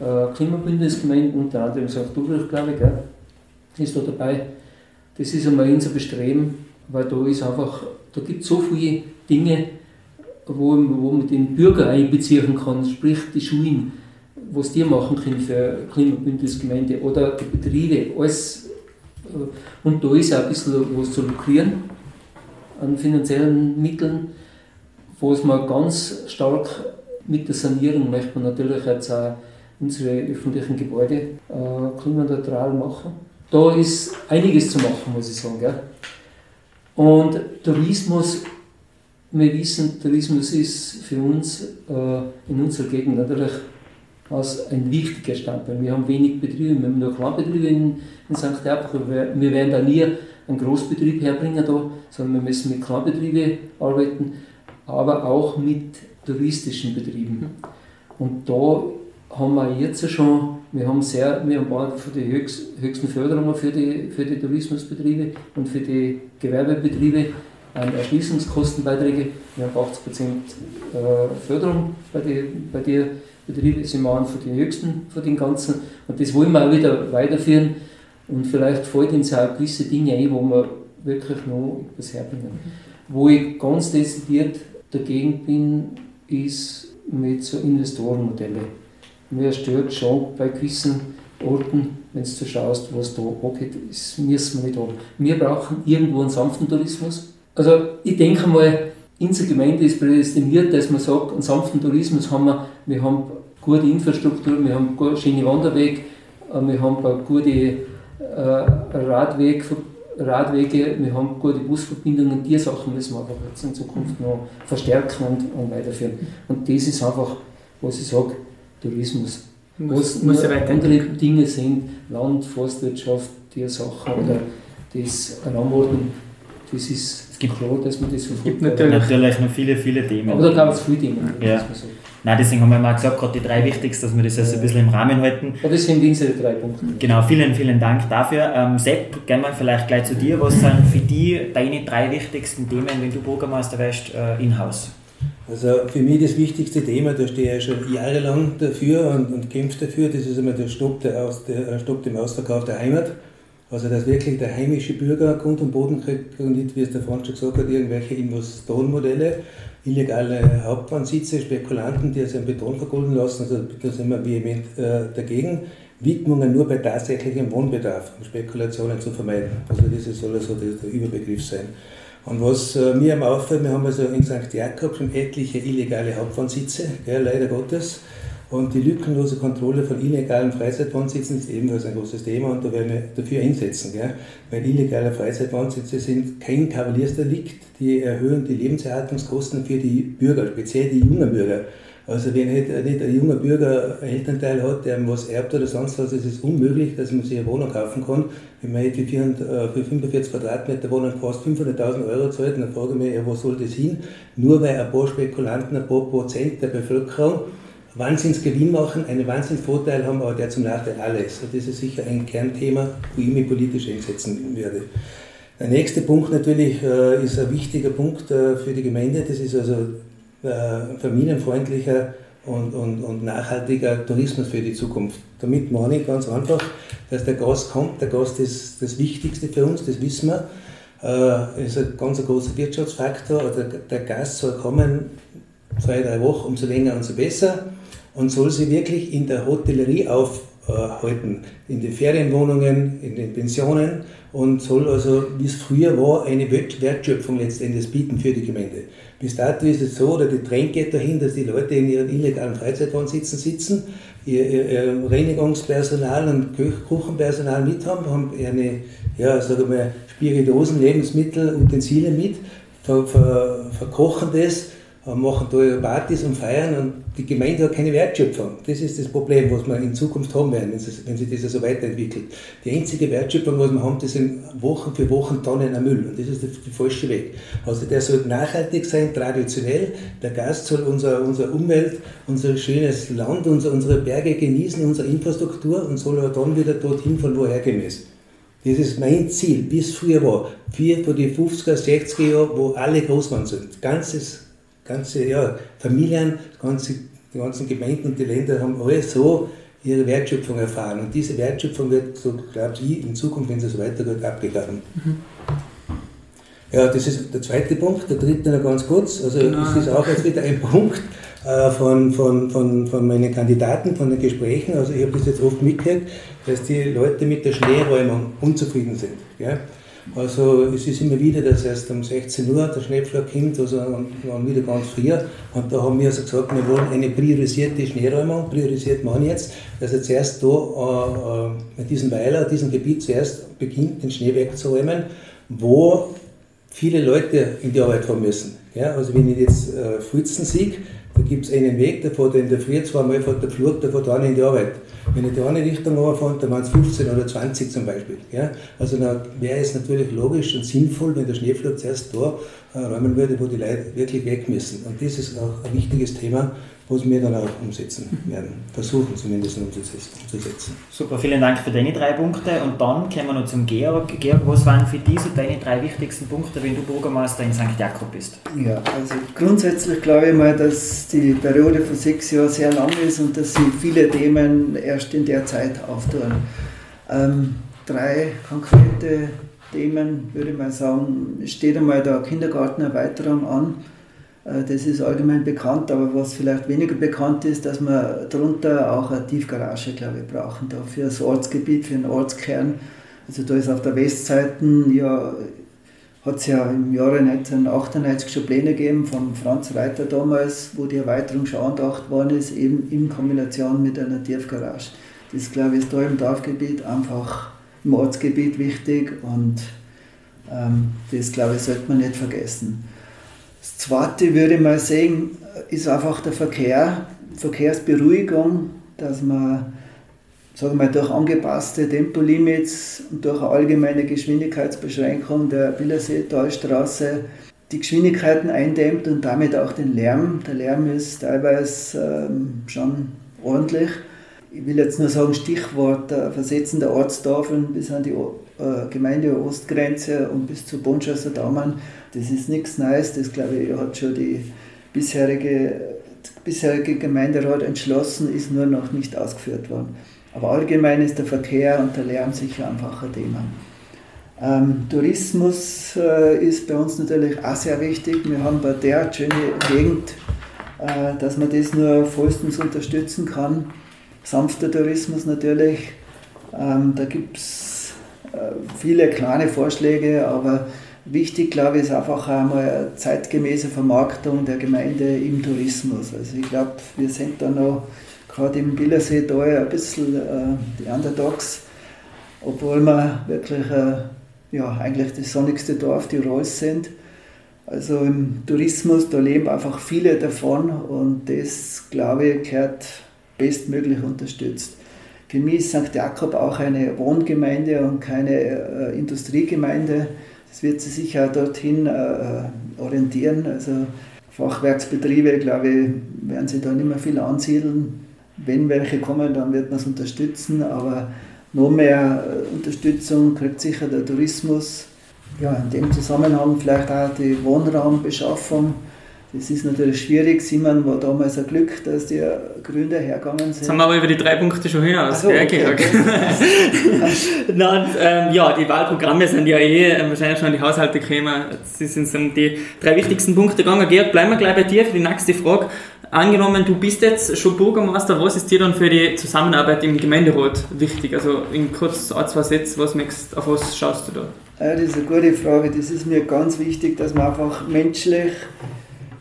äh, Klimabündnisgemeinden, unter anderem St. Ulrich, glaube ich, gell, ist da dabei. Das ist einmal unser Bestreben, weil da ist einfach, da gibt es so viele Dinge, wo, wo man den Bürger einbeziehen kann, sprich die Schulen. was die machen können für Klimabündnisgemeinde oder die Betriebe, alles. Und da ist auch ein bisschen was zu lukrieren an finanziellen Mitteln, wo es man ganz stark mit der Sanierung möchte man natürlich jetzt auch unsere öffentlichen Gebäude äh, klimaneutral machen. Da ist einiges zu machen, muss ich sagen. Gell? Und Tourismus, wir wissen, Tourismus ist für uns äh, in unserer Gegend natürlich ein wichtiger Standbein. Wir haben wenig Betriebe, wir haben nur Kleinbetriebe in, in St. Herbach. Wir werden da nie einen Großbetrieb herbringen, da, sondern wir müssen mit Kleinbetrieben arbeiten, aber auch mit touristischen Betrieben. Und da haben wir jetzt schon, wir haben sehr, wir haben für die höchsten Förderungen für die, für die Tourismusbetriebe und für die Gewerbebetriebe Erschließungskostenbeiträge. Wir haben 80% äh, Förderung bei den bei die Betrieben, sind wir für die höchsten von den ganzen. Und das wollen wir auch wieder weiterführen. Und vielleicht fällt uns auch gewisse Dinge ein, wo wir wirklich noch etwas herbringen. Wo ich ganz dezidiert dagegen bin, ist mit so Investorenmodellen. Mir stört schon bei gewissen Orten, wenn du schaust, was da abgeht, das müssen wir nicht haben. Wir brauchen irgendwo einen sanften Tourismus. Also ich denke mal, unsere Gemeinde ist prädestiniert, dass man sagt, einen sanften Tourismus haben wir, wir haben gute Infrastruktur, wir haben einen schönen Wanderweg, äh, wir haben eine gute äh, Radweg, Radwege, wir haben gute Busverbindungen, die Sachen müssen wir einfach jetzt in Zukunft noch verstärken und, und weiterführen. Und das ist einfach, was ich sage, Tourismus. Muss, muss ja andere Dinge sind, Land, Forstwirtschaft, Tiersachen oder das Raumordnung, das ist es gibt, klar, dass man das verfolgt. Es gibt natürlich, natürlich noch viele, viele Themen. Aber da gab es viele Themen. Ja. Nein, deswegen haben wir mal gesagt, gerade die drei wichtigsten, dass wir das also ein bisschen im Rahmen halten. Ja, das sind diese drei Punkte. Genau, vielen, vielen Dank dafür. Ähm, Sepp, gehen wir vielleicht gleich zu dir. Was sind für dich deine drei wichtigsten Themen, wenn du Bürgermeister wärst, äh, in-house? Also für mich das wichtigste Thema, da stehe ich schon jahrelang dafür und, und kämpfe dafür, das ist immer der Stopp, der, Aus, der Stopp dem Ausverkauf der Heimat. Also dass wirklich der heimische Bürger Grund und Boden kriegt und nicht, wie es der Freund schon gesagt hat, irgendwelche Investorenmodelle, illegale Hauptbahnsitze, Spekulanten, die sich einen Beton vergolden lassen, also da sind wir vehement äh, dagegen. Widmungen nur bei tatsächlichem Wohnbedarf, um Spekulationen zu vermeiden. Also das soll also der Überbegriff sein. Und was äh, mir am auffällt, wir haben also in St. Jakob schon etliche illegale Hauptwohnsitze, gell, leider Gottes. Und die lückenlose Kontrolle von illegalen Freizeitwohnsitzen ist ebenfalls ein großes Thema und da werden wir dafür einsetzen. Gell? Weil illegale Freizeitwohnsitze sind kein Kavaliersdelikt, die erhöhen die Lebenserhaltungskosten für die Bürger, speziell die jungen Bürger. Also wenn nicht, nicht ein junger Bürger einen Elternteil hat, der was erbt oder sonst was, ist es unmöglich, dass man sich eine Wohnung kaufen kann. Wenn man jetzt für 45 Quadratmeter Wohnung fast 500.000 Euro zahlt, dann frage ich mich, ja, wo soll das hin? Nur weil ein paar Spekulanten, ein paar Prozent der Bevölkerung Wahnsinnsgewinn machen, einen Wahnsinnsvorteil haben, aber der zum Nachteil alles. Und das ist sicher ein Kernthema, wo ich mich politisch einsetzen werde. Der nächste Punkt natürlich äh, ist ein wichtiger Punkt äh, für die Gemeinde, das ist also äh, familienfreundlicher und, und, und nachhaltiger Tourismus für die Zukunft. Damit meine ich ganz einfach, dass der Gast kommt. Der Gast ist das Wichtigste für uns, das wissen wir. Äh, ist ein ganz großer Wirtschaftsfaktor. Der, der Gast soll kommen zwei, drei Wochen, umso länger, umso besser. Und soll sich wirklich in der Hotellerie aufhalten, in den Ferienwohnungen, in den Pensionen und soll also, wie es früher war, eine Wertschöpfung letztendlich bieten für die Gemeinde. Bis dato ist es so, oder die Trend geht dahin, dass die Leute in ihren illegalen Freizeitwohnsitzen sitzen, ihr, ihr, ihr Reinigungspersonal und Küchenpersonal mit haben, haben eine, ja, sagen wir, Spiritosen, Lebensmittel, Utensilien mit, ver, ver, verkochen das machen da Partys und feiern und die Gemeinde hat keine Wertschöpfung. Das ist das Problem, was wir in Zukunft haben werden, wenn sich das so weiterentwickelt. Die einzige Wertschöpfung, was wir haben, das sind Wochen für Wochen Tonnen an Müll und das ist der, der falsche Weg. Also der soll nachhaltig sein, traditionell. Der Gast soll unser, unsere Umwelt, unser schönes Land, unser, unsere Berge genießen, unsere Infrastruktur und soll aber dann wieder dorthin, von woher gemäß. Das ist mein Ziel, bis früher war. Vier von den 50er, 60er Jahren, wo alle groß waren sind. Ganzes ganze ja, Familien, ganze, die ganzen Gemeinden und die Länder haben alle so ihre Wertschöpfung erfahren. Und diese Wertschöpfung wird, so glaube ich, in Zukunft, wenn es so weitergeht, abgegraben. Mhm. Ja, das ist der zweite Punkt. Der dritte noch ganz kurz. Also, genau. das ist auch jetzt wieder ein Punkt. äh, von, von, von, von meinen Kandidaten, von den Gesprächen. Also ich habe das jetzt oft mitgekriegt, dass die Leute mit der Schneeräumung unzufrieden sind. Ja? Also es ist immer wieder, dass erst um 16 Uhr der Schneepflug kommt, also waren wieder ganz früher. Und da haben wir also gesagt, wir wollen eine priorisierte Schneeräumung. Priorisiert man jetzt, dass er zuerst da äh, äh, mit diesem Weiler, diesem Gebiet zuerst beginnt, den Schnee wegzuräumen, wo viele Leute in die Arbeit fahren müssen. Ja, also wenn ich jetzt äh, Fritzen sehe, da gibt es einen Weg, der fährt in der Früh zweimal fährt der Flug, der fährt dann in die Arbeit. Wenn ich die eine Richtung runterfahre, dann waren es 15 oder 20 zum Beispiel. Ja? Also wäre es natürlich logisch und sinnvoll, wenn der Schneeflug zuerst da äh, räumen würde, wo die Leute wirklich weg müssen. Und das ist auch ein wichtiges Thema, was wir dann auch umsetzen werden. Versuchen zumindest umzusetzen. Super, vielen Dank für deine drei Punkte. Und dann kommen wir noch zum Georg. Georg, was waren für dich so deine drei wichtigsten Punkte, wenn du Bürgermeister in St. Jakob bist? Ja, also grundsätzlich glaube ich mal, dass die Periode von sechs Jahren sehr lang ist und dass sich viele Themen erst in der Zeit auftun. Ähm, drei konkrete Themen, würde ich mal sagen, steht einmal der Kindergartenerweiterung an das ist allgemein bekannt, aber was vielleicht weniger bekannt ist, dass wir darunter auch eine Tiefgarage, glaube ich, brauchen, da für das Ortsgebiet, für den Ortskern. Also da ist auf der Westseite, ja, hat es ja im Jahre 1998 schon Pläne gegeben von Franz Reiter damals, wo die Erweiterung schon angedacht worden ist, eben in Kombination mit einer Tiefgarage. Das, glaube ich, ist da im Dorfgebiet einfach im Ortsgebiet wichtig und ähm, das, glaube ich, sollte man nicht vergessen. Das zweite würde ich mal sagen, ist einfach der Verkehr, Verkehrsberuhigung, dass man sagen wir, durch angepasste Tempolimits und durch eine allgemeine Geschwindigkeitsbeschränkung der Billerseetalstraße die Geschwindigkeiten eindämmt und damit auch den Lärm. Der Lärm ist teilweise ähm, schon ordentlich. Ich will jetzt nur sagen, Stichwort äh, Versetzen der Ortstafeln bis an die äh, Gemeinde Ostgrenze und bis zu Bonschasser Daumann das ist nichts Neues, das glaube ich hat schon die bisherige, bisherige Gemeinderat entschlossen, ist nur noch nicht ausgeführt worden. Aber allgemein ist der Verkehr und der Lärm sicher einfach ein Thema. Ähm, Tourismus äh, ist bei uns natürlich auch sehr wichtig. Wir haben bei der schöne Gegend, äh, dass man das nur vollstens unterstützen kann. Sanfter Tourismus natürlich. Ähm, da gibt es viele kleine Vorschläge, aber Wichtig, glaube ich, ist einfach einmal eine zeitgemäße Vermarktung der Gemeinde im Tourismus. Also ich glaube, wir sind da noch gerade im Billersee da ein bisschen äh, die Underdogs, obwohl wir wirklich äh, ja, eigentlich das sonnigste Dorf Tirols sind. Also im Tourismus, da leben einfach viele davon und das, glaube ich, gehört bestmöglich unterstützt. Für mich ist St. Jakob auch eine Wohngemeinde und keine äh, Industriegemeinde. Es wird sich sicher dorthin äh, orientieren. Also Fachwerksbetriebe, glaube ich, werden sich da nicht mehr viel ansiedeln. Wenn welche kommen, dann wird man es unterstützen, aber noch mehr äh, Unterstützung kriegt sicher der Tourismus. Ja, in dem Zusammenhang vielleicht auch die Wohnraumbeschaffung das ist natürlich schwierig. Simon war damals ein Glück, dass die Gründer hergegangen sind. Jetzt haben wir aber über die drei Punkte schon hinaus. So, okay, okay. (laughs) Nein, ähm, ja, die Wahlprogramme sind ja eh äh, wahrscheinlich schon in die Haushalte gekommen. Sie sind so die drei wichtigsten Punkte gegangen. Georg, bleiben wir gleich bei dir für die nächste Frage. Angenommen, du bist jetzt schon Bürgermeister, was ist dir dann für die Zusammenarbeit im Gemeinderat wichtig? Also in kurz ein, zwei Sätzen, was möchtest, auf was schaust du da? Ja, das ist eine gute Frage. Das ist mir ganz wichtig, dass man einfach menschlich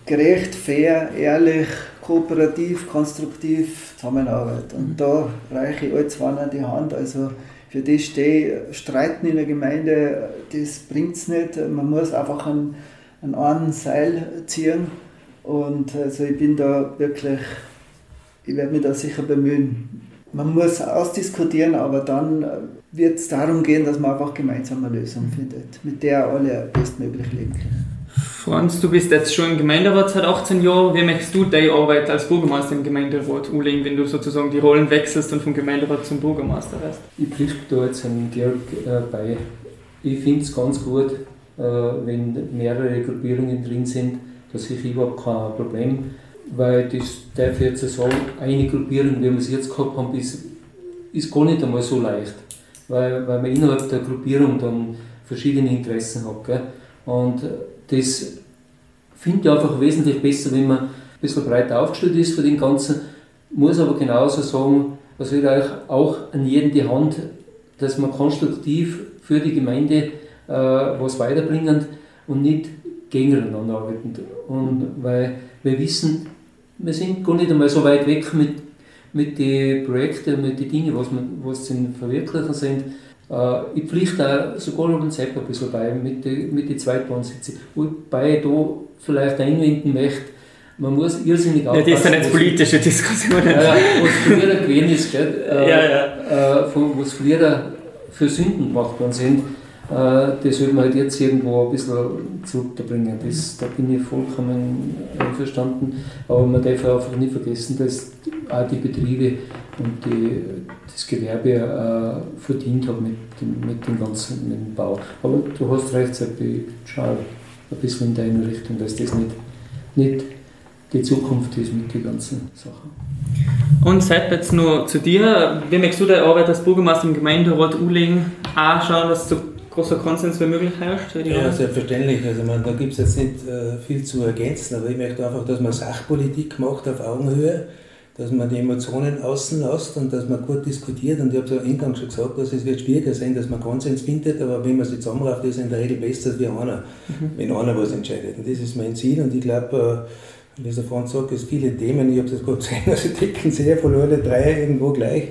gerecht, fair, ehrlich, kooperativ, konstruktiv zusammenarbeitet. Und da reiche ich alles an die Hand. Also für das stehe ich. Streiten in der Gemeinde, das bringt es nicht. Man muss einfach an, an einen Seil ziehen. Und also ich bin da wirklich, ich werde mich da sicher bemühen. Man muss ausdiskutieren, aber dann wird es darum gehen, dass man einfach gemeinsam eine Lösung findet, mit der alle bestmöglich leben können. Franz, du bist jetzt schon im Gemeinderat seit 18 Jahren. Wie möchtest du deine Arbeit als Bürgermeister im Gemeinderat umlegen, wenn du sozusagen die Rollen wechselst und vom Gemeinderat zum Bürgermeister wirst? Ich pflichte da jetzt an Georg äh, bei. Ich finde es ganz gut, äh, wenn mehrere Gruppierungen drin sind. Da sehe ich überhaupt kein Problem, weil das darf ich jetzt sagen, eine Gruppierung, wie wir es jetzt gehabt haben, ist, ist gar nicht einmal so leicht, weil, weil man innerhalb der Gruppierung dann verschiedene Interessen hat. Gell? Und das finde ich einfach wesentlich besser, wenn man bisschen breiter aufgestellt ist für den Ganzen, muss aber genauso sagen, was wird euch auch an jeden die Hand, dass man konstruktiv für die Gemeinde äh, was weiterbringen und nicht gegeneinander arbeiten. Und weil wir wissen, wir sind gar nicht einmal so weit weg mit, mit den Projekten, mit den Dingen, was, was zum Verwirklichen sind. Äh, ich pflichte auch sogar noch ein Sepp ein bisschen bei mit den mit die Zweitbahnsitzen. Wobei ich da vielleicht einwenden möchte, man muss irrsinnig aufpassen. Ja, das sind jetzt politische Diskussionen. Ja, was früher gewesen ist, gell? Äh, (laughs) ja, ja. Äh, was früher für Sünden gemacht worden sind, äh, das sollte man halt jetzt irgendwo ein bisschen zurückbringen. Das, da bin ich vollkommen einverstanden. Aber man darf einfach nicht vergessen, dass auch die Betriebe und die, das Gewerbe äh, verdient haben mit dem, mit dem ganzen mit dem Bau. Aber du hast recht, ich schaue ein bisschen in deine Richtung, dass das nicht, nicht die Zukunft ist mit den ganzen Sachen. Und seit jetzt noch zu dir, wie möchtest du deine Arbeit als Bürgermeister im Gemeinderat Ulingen anschauen, dass so großer Konsens wie möglich herrscht? Ja, selbstverständlich. Also man, da gibt es jetzt nicht äh, viel zu ergänzen, aber ich möchte einfach, dass man Sachpolitik macht auf Augenhöhe, dass man die Emotionen außen lässt und dass man gut diskutiert. Und ich habe es am Eingang schon gesagt, dass es wird schwieriger sein, dass man Konsens findet, aber wenn man sich zusammenrafft, ist in der Regel besser als wie einer, mhm. wenn einer was entscheidet. Und das ist mein Ziel und ich glaube, äh, wie der Franz sagt, es viele Themen, ich habe das gerade gesehen, (laughs) also decken sehr von alle drei irgendwo gleich.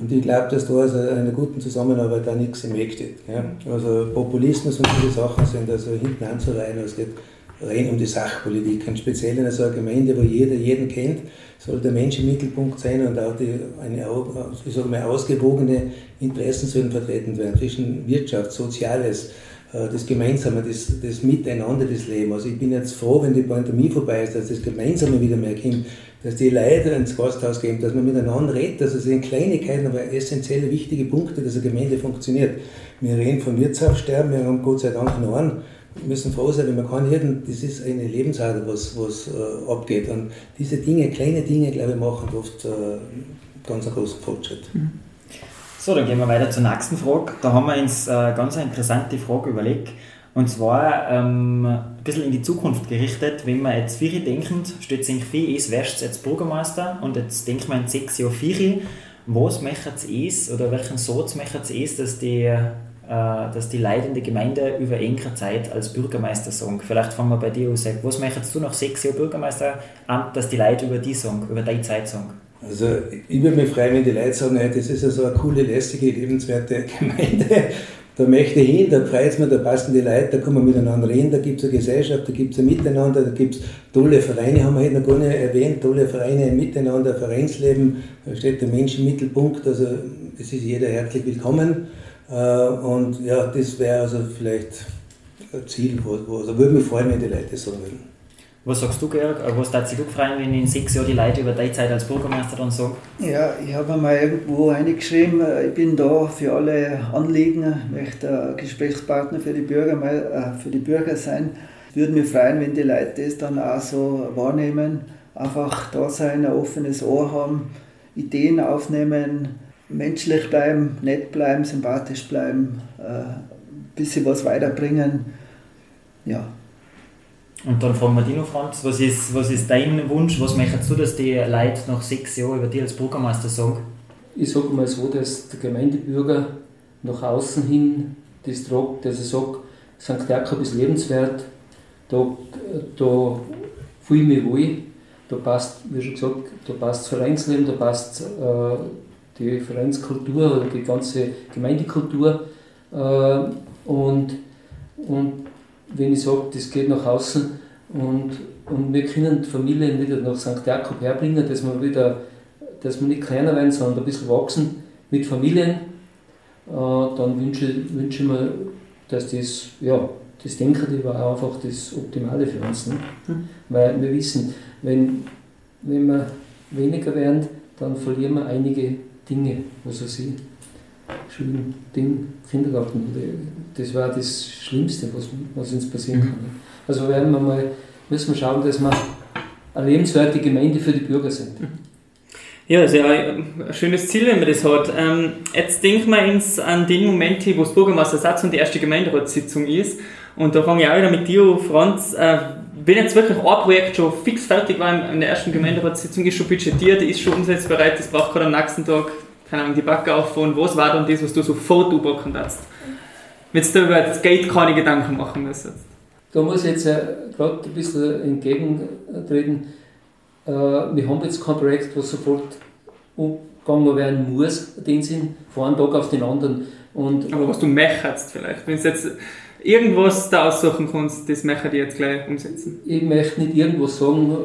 Und ich glaube, dass da also einer guten Zusammenarbeit da nichts im Weg steht. Ja. Also Populismus und diese Sachen sind also hinten anzureihen, es geht rein um die Sachpolitik. Und speziell in so einer Gemeinde, wo jeder jeden kennt, soll der Mensch im Mittelpunkt sein und auch die, eine ich sage mal, ausgewogene Interessen sollen vertreten werden zwischen Wirtschaft, Soziales, äh, das Gemeinsame, das, das Miteinander, das Leben. Also ich bin jetzt froh, wenn die Pandemie vorbei ist, dass das Gemeinsame wieder mehr kommt, dass die Leute ins Gasthaus gehen, dass man miteinander redet, dass es in Kleinigkeiten, aber essentielle, wichtige Punkte, dass eine Gemeinde funktioniert. Wir reden von Wirtschaftssterben, wir haben Gott sei Dank noch einen. Wir müssen froh sein, wenn man kann jeden, das ist eine Lebensader, was, was äh, abgeht. Und diese Dinge, kleine Dinge, glaube ich, machen oft äh, ganz einen großen Fortschritt. Mhm. So, dann gehen wir weiter zur nächsten Frage. Da haben wir uns eine äh, ganz interessante Frage überlegt. Und zwar ähm, ein bisschen in die Zukunft gerichtet. Wenn wir jetzt vier denken, steht sich vier ist, wärst jetzt Bürgermeister und jetzt denkt man in sechs Jahren vier. Was Sie es oder welchen Satz Sie es, dass die, äh, dass die der Gemeinde über engere Zeit als Bürgermeister sagen? Vielleicht fangen wir bei dir an. Was möchtest du nach sechs Jahren Bürgermeister an, dass die Leute über die sagen, über deine Zeit sagen? Also ich würde mich freuen, wenn die Leute sagen, das ist ja so eine coole, lästige, lebenswerte (laughs) Gemeinde. Da möchte ich hin, da freut es mich, da passen die Leute, da kann man miteinander reden, da gibt es eine Gesellschaft, da gibt es ein Miteinander, da gibt es tolle Vereine, haben wir heute noch gar nicht erwähnt, tolle Vereine Miteinander, Vereinsleben, da steht der Mensch im Mittelpunkt, also es ist jeder herzlich willkommen. Äh, und ja, das wäre also vielleicht ein Ziel, wo, wo, also würde mich freuen, wenn die Leute das sagen würden. Was sagst du, Georg? Was darf sich du freuen, wenn in sechs Jahren die Leute über deine Zeit als Bürgermeister dann sagen? Ja, ich habe mal irgendwo reingeschrieben, ich bin da für alle Anliegen, möchte Gesprächspartner für die, Bürger, äh, für die Bürger sein. Würde mich freuen, wenn die Leute das dann auch so wahrnehmen, einfach da sein, ein offenes Ohr haben, Ideen aufnehmen, menschlich bleiben, nett bleiben, sympathisch bleiben, ein äh, bisschen was weiterbringen. Ja, und dann fragen wir dich noch, Franz, was ist, was ist dein Wunsch? Was möchtest du, dass die Leute nach sechs Jahren über dich als Bürgermeister sagen? Ich sage mal so, dass der Gemeindebürger nach außen hin das tragt, dass er sagt, St. Jakob ist lebenswert, da, da fühle ich mich wohl, da passt, wie schon gesagt, da passt das Vereinsleben, da passt äh, die Vereinskultur, die ganze Gemeindekultur äh, und, und wenn ich sage, das geht nach außen und, und wir können die Familien wieder nach St. Jakob herbringen, dass wir wieder, dass wir nicht kleiner werden, sondern ein bisschen wachsen mit Familien, äh, dann wünsche, wünsche ich mir, dass das, ja, das Denken war einfach das Optimale für uns. Ne? Mhm. Weil wir wissen, wenn, wenn wir weniger werden, dann verlieren wir einige Dinge, was er sieht. Schulen, Kindergarten. Das war das Schlimmste, was, was uns passieren kann. Also werden wir mal, müssen wir schauen, dass wir eine lebenswerte Gemeinde für die Bürger sind. Ja, das ist ja ein schönes Ziel, wenn man das hat. Ähm, jetzt denken wir uns an den Moment, wo das Bürgermeistersatz und die erste Gemeinderatssitzung ist. Und da fange ich auch wieder mit dir, Franz. Äh, wenn jetzt wirklich ein Projekt schon fix fertig war in der ersten Gemeinderatssitzung, ist schon budgetiert, ist schon umsetzbereit, das braucht gerade am nächsten Tag, keine Ahnung, die Backe auffahren, was war dann das, was du sofort anpacken darfst? Wenn du über das Geld keine Gedanken machen müsstest. Da muss ich jetzt äh, gerade ein bisschen entgegentreten. Äh, wir haben jetzt kein Projekt, das sofort umgegangen werden muss, den Sinn, von einem Tag auf den anderen. Und Aber was du möchtest vielleicht, wenn du jetzt irgendwas da aussuchen kannst, das möchte ich jetzt gleich umsetzen. Ich möchte nicht irgendwas sagen,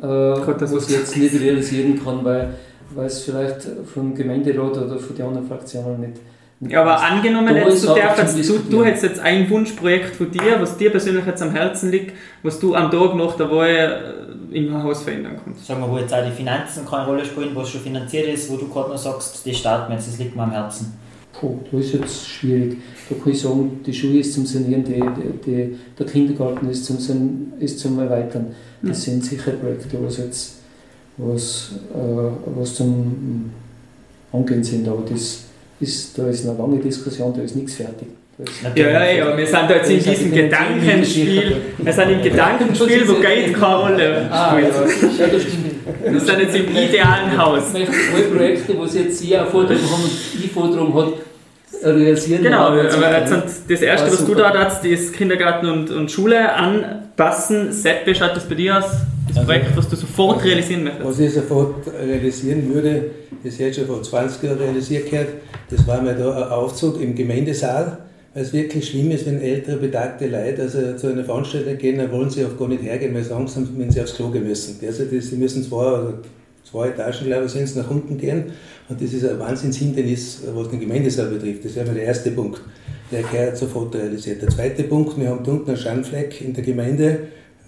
äh, was ich jetzt nicht realisieren kann, weil, weil es vielleicht vom Gemeinderat oder von den anderen Fraktionen nicht ja, aber angenommen, jetzt, du, darfst, du, du hättest jetzt ein Wunschprojekt von dir, was dir persönlich jetzt am Herzen liegt, was du am Tag nach der Wahl äh, im Haus verändern kannst. Sagen wir, wo jetzt auch die Finanzen keine Rolle spielen, was schon finanziert ist, wo du gerade noch sagst, die starten jetzt, das liegt mir am Herzen. Puh, das ist jetzt schwierig. Da kann ich sagen, die Schule ist zum Sanieren, die, die, die der Kindergarten ist zum, ist zum Erweitern. Das ja. sind sicher Projekte, was jetzt was, äh, was zum Angehen sind, aber das ist, da ist eine lange Diskussion, da ist nichts fertig. Ja, ja, ja, wir sind da jetzt in diesem Gedankenspiel. Wir sind im Gedankenspiel, wo Geld keine Rolle spielt. Ja, das stimmt. Wir sind jetzt im idealen Haus. Ich möchte alle Projekte, die jetzt Sie Anforderungen haben und ich Forderung hat, realisieren. Genau, aber das erste, was du da hast, ist Kindergarten und, und Schule anpassen. Sepp, wie schaut das bei dir aus? Das also, Projekt, was du sofort realisieren möchtest? Was ich sofort realisieren würde, ist jetzt schon vor 20 Jahren realisiert gehört, das war mal da ein Aufzug im Gemeindesaal, weil es wirklich schlimm ist, wenn ältere, betagte Leute also zu einer Veranstaltung gehen, dann wollen sie oft gar nicht hergehen, weil sie Angst haben, wenn sie aufs Klo gehen müssen. Also das, sie müssen zwei, also zwei Etagen, glaube ich, sind es nach unten gehen und das ist ein Wahnsinnshindernis, was den Gemeindesaal betrifft. Das wäre mal der erste Punkt. Der gehört sofort realisiert. Der zweite Punkt, wir haben unten einen Schandfleck in der Gemeinde,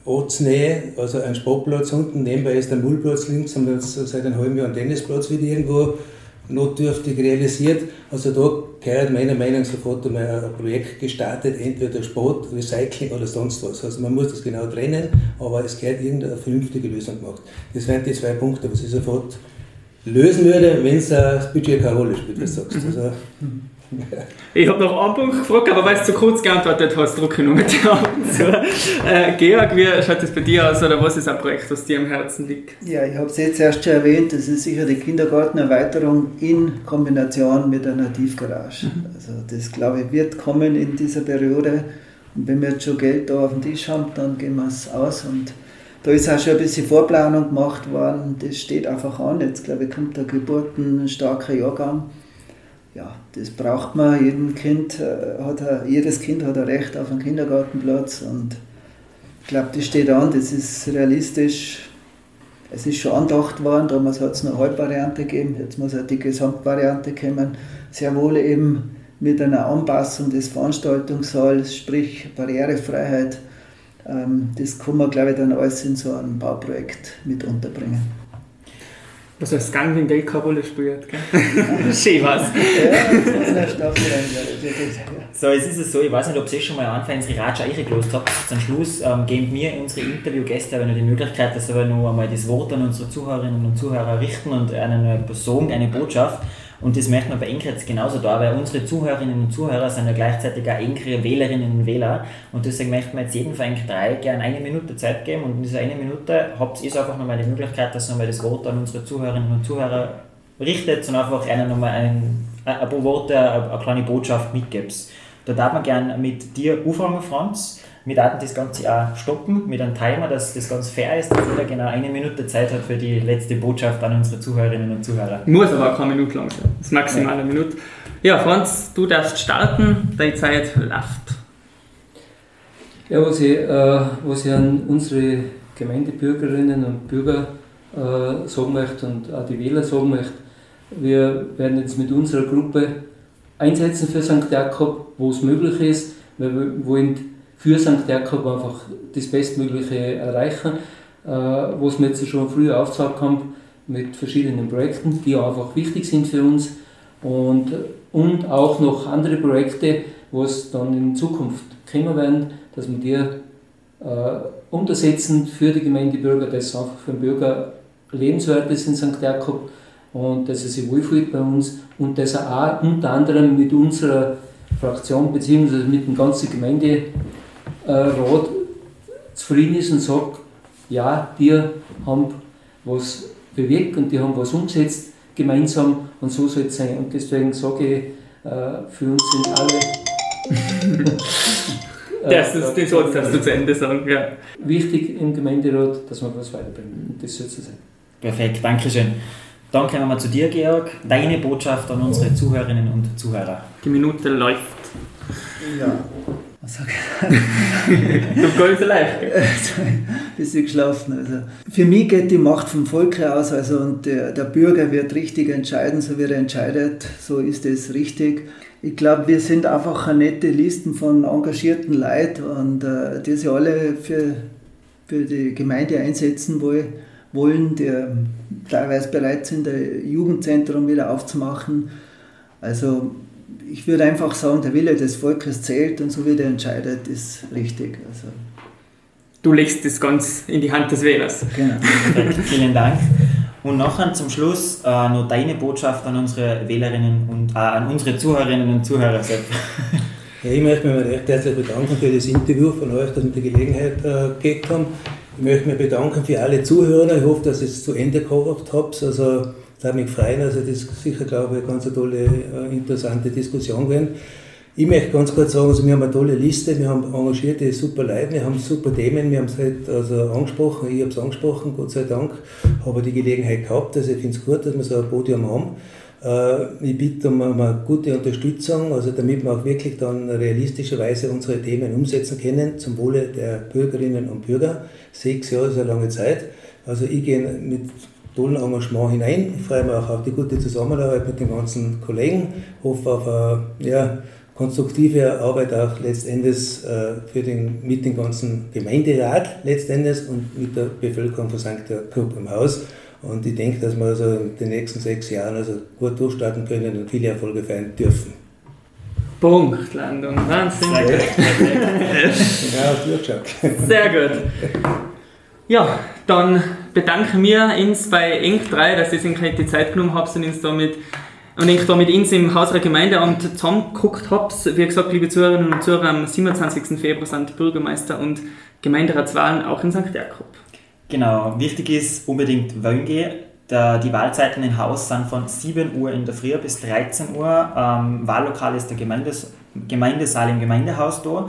Ortsnähe, also ein Sportplatz unten, nebenbei ist der Mullplatz links, haben wir jetzt seit einem halben Jahr einen Tennisplatz wieder irgendwo notdürftig realisiert. Also da gehört meiner Meinung nach sofort einmal ein Projekt gestartet, entweder Sport, Recycling oder sonst was. Also man muss das genau trennen, aber es gehört irgendeine vernünftige Lösung gemacht. Das wären die zwei Punkte, was ich sofort lösen würde, wenn es das Budget keine Rolle spielt, was du sagst. Mhm. Also, (laughs) ich habe noch einen Punkt gefragt, aber weil du zu kurz geantwortet hast, drücke ich noch mit den Augen zu. Äh, Georg, wie schaut das bei dir aus oder was ist ein Projekt, das dir am Herzen liegt? Ja, ich habe es jetzt erst schon erwähnt, das ist sicher die Kindergartenerweiterung in Kombination mit einer Tiefgarage. Mhm. Also das, glaube ich, wird kommen in dieser Periode. Und wenn wir jetzt schon Geld da auf dem Tisch haben, dann gehen wir es aus und da ist auch schon ein bisschen Vorplanung gemacht worden. Das steht einfach an. Jetzt, glaube ich, kommt der geburtenstarke Jahrgang ja, das braucht man. Jedem kind, äh, hat ein, jedes Kind hat ein Recht auf einen Kindergartenplatz und ich glaube, das steht an, das ist realistisch. Es ist schon andacht worden, damals hat es eine Halbvariante gegeben, jetzt muss auch die Gesamtvariante kommen. Sehr wohl eben mit einer Anpassung des Veranstaltungssaals, sprich Barrierefreiheit. Ähm, das kann man, glaube ich, dann alles in so einem Bauprojekt mit unterbringen. Was als Gang den Geld keine Rolle spielt. (laughs) Schön was. so, jetzt ist es so, ich weiß nicht, ob Sie schon mal anfangen, unsere Ratscha eingelost habt. Zum Schluss ähm, geben wir unsere Interviewgäste aber noch die Möglichkeit, dass wir noch einmal das Wort an unsere Zuhörerinnen und Zuhörer richten und eine Person, eine Botschaft. Und das möchten wir bei Enkretz genauso da, weil unsere Zuhörerinnen und Zuhörer sind ja gleichzeitig auch engere Wählerinnen und Wähler. Und deswegen möchten wir jetzt jedem von euch drei gerne eine Minute Zeit geben. Und in dieser eine Minute habt ihr einfach nochmal die Möglichkeit, dass ihr nochmal das Wort an unsere Zuhörerinnen und Zuhörer richtet und einfach ihnen nochmal ein, ein paar Worte, eine, eine kleine Botschaft mitgibt. Da darf man gerne mit dir anfangen, Franz. Wir werden das Ganze auch stoppen mit einem Timer, dass das ganz fair ist, dass jeder genau eine Minute Zeit hat für die letzte Botschaft an unsere Zuhörerinnen und Zuhörer. Muss aber auch keine Minute lang sein. Das ist maximal eine Minute. Ja, Franz, du darfst starten, deine Zeit läuft. Ja, was ich, äh, was ich an unsere Gemeindebürgerinnen und Bürger äh, sagen möchte und auch die Wähler sagen möchte, wir werden jetzt mit unserer Gruppe einsetzen für St. Jakob, wo es möglich ist. Wir wollen für St. Jakob einfach das Bestmögliche erreichen, äh, was wir jetzt schon früher aufgezeigt haben mit verschiedenen Projekten, die einfach wichtig sind für uns und, und auch noch andere Projekte, was dann in Zukunft kommen werden, dass wir die äh, untersetzen für die Gemeindebürger, dass einfach für den Bürger lebenswert ist in St. Jakob und dass er sich wohlfühlt bei uns und dass er auch unter anderem mit unserer Fraktion bzw. mit dem ganzen Gemeinde äh, Rat zufrieden ist und sagt, ja, die haben was bewegt und die haben was umgesetzt gemeinsam und so soll es sein. Und deswegen sage ich, äh, für uns sind alle. (laughs) das ist den Satz, darfst du zu Ende sagen, ja. Wichtig im Gemeinderat, dass man was weiterbringen. Und das soll so sein. Perfekt, danke schön. Dann kommen wir zu dir, Georg. Deine Botschaft an unsere Zuhörerinnen und Zuhörer. Die Minute läuft. Ja. Was sag ich? du gar nicht so leicht. Bisschen geschlafen. Also für mich geht die Macht vom Volk aus. Also und der, der Bürger wird richtig entscheiden, so wie er entscheidet. So ist es richtig. Ich glaube, wir sind einfach eine nette Listen von engagierten Leuten und äh, die sich alle für, für die Gemeinde einsetzen wollen wollen, die teilweise bereit sind, ein Jugendzentrum wieder aufzumachen. Also ich würde einfach sagen, der Wille des Volkes zählt und so wie der entscheidet, ist richtig. Also du legst das ganz in die Hand des Wählers. Genau. Vielen Dank. Und nachher zum Schluss äh, noch deine Botschaft an unsere Wählerinnen und äh, an unsere Zuhörerinnen und Zuhörer. Ja, ich möchte mich recht herzlich bedanken für das Interview von euch, dass wir die Gelegenheit äh, gekriegt haben. Ich möchte mich bedanken für alle Zuhörer. Ich hoffe, dass ihr es zu Ende gekocht habt. Also, da mich freuen. Also, das ist sicher, glaube ich, eine ganz tolle, äh, interessante Diskussion gewesen. Ich möchte ganz kurz sagen, also wir haben eine tolle Liste, wir haben engagierte, super Leute, wir haben super Themen, wir haben es halt also angesprochen, ich habe es angesprochen, Gott sei Dank, habe die Gelegenheit gehabt, also ich finde es gut, dass wir so ein Podium haben. Äh, ich bitte um eine gute Unterstützung, also damit wir auch wirklich dann realistischerweise unsere Themen umsetzen können, zum Wohle der Bürgerinnen und Bürger. Sechs Jahre ist eine lange Zeit. Also ich gehe mit tollen Engagement hinein. Ich freue mich auch auf die gute Zusammenarbeit mit den ganzen Kollegen. Hoffe auf eine ja, konstruktive Arbeit auch letztendlich äh, für den, mit dem ganzen Gemeinderat letztendlich und mit der Bevölkerung von St. Jakob im Haus. Und ich denke, dass wir also in den nächsten sechs Jahren also gut durchstarten können und viele Erfolge feiern dürfen. Punktlandung, Wahnsinn. Sehr gut. ja, durchgeschaut. (laughs) Sehr gut. Ja, dann bedanken wir uns bei Eng 3, dass ihr sich die Zeit genommen habt und uns damit und ich da mit uns im Haus der Gemeindeamt zusammengeguckt habe. Wie gesagt, liebe Zuhörerinnen und Zuhörer, am 27. Februar sind Bürgermeister und Gemeinderatswahlen auch in St. Jakob. Genau, wichtig ist unbedingt wählen gehen. die Wahlzeiten im Haus sind von 7 Uhr in der Früh bis 13 Uhr. Ähm, Wahllokal ist der Gemeindes Gemeindesaal im Gemeindehaus da.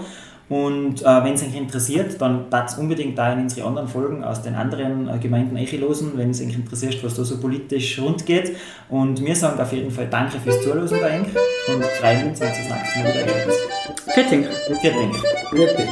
Und äh, wenn es euch interessiert, dann tat unbedingt da in unsere anderen Folgen aus den anderen äh, Gemeinden einlosen, wenn es euch interessiert, was da so politisch rund geht. Und wir sagen auf jeden Fall Danke fürs Zuhören bei euch und freuen uns, wenn es das nächste Mal wieder geht. Fitting. Fitting. Fitting.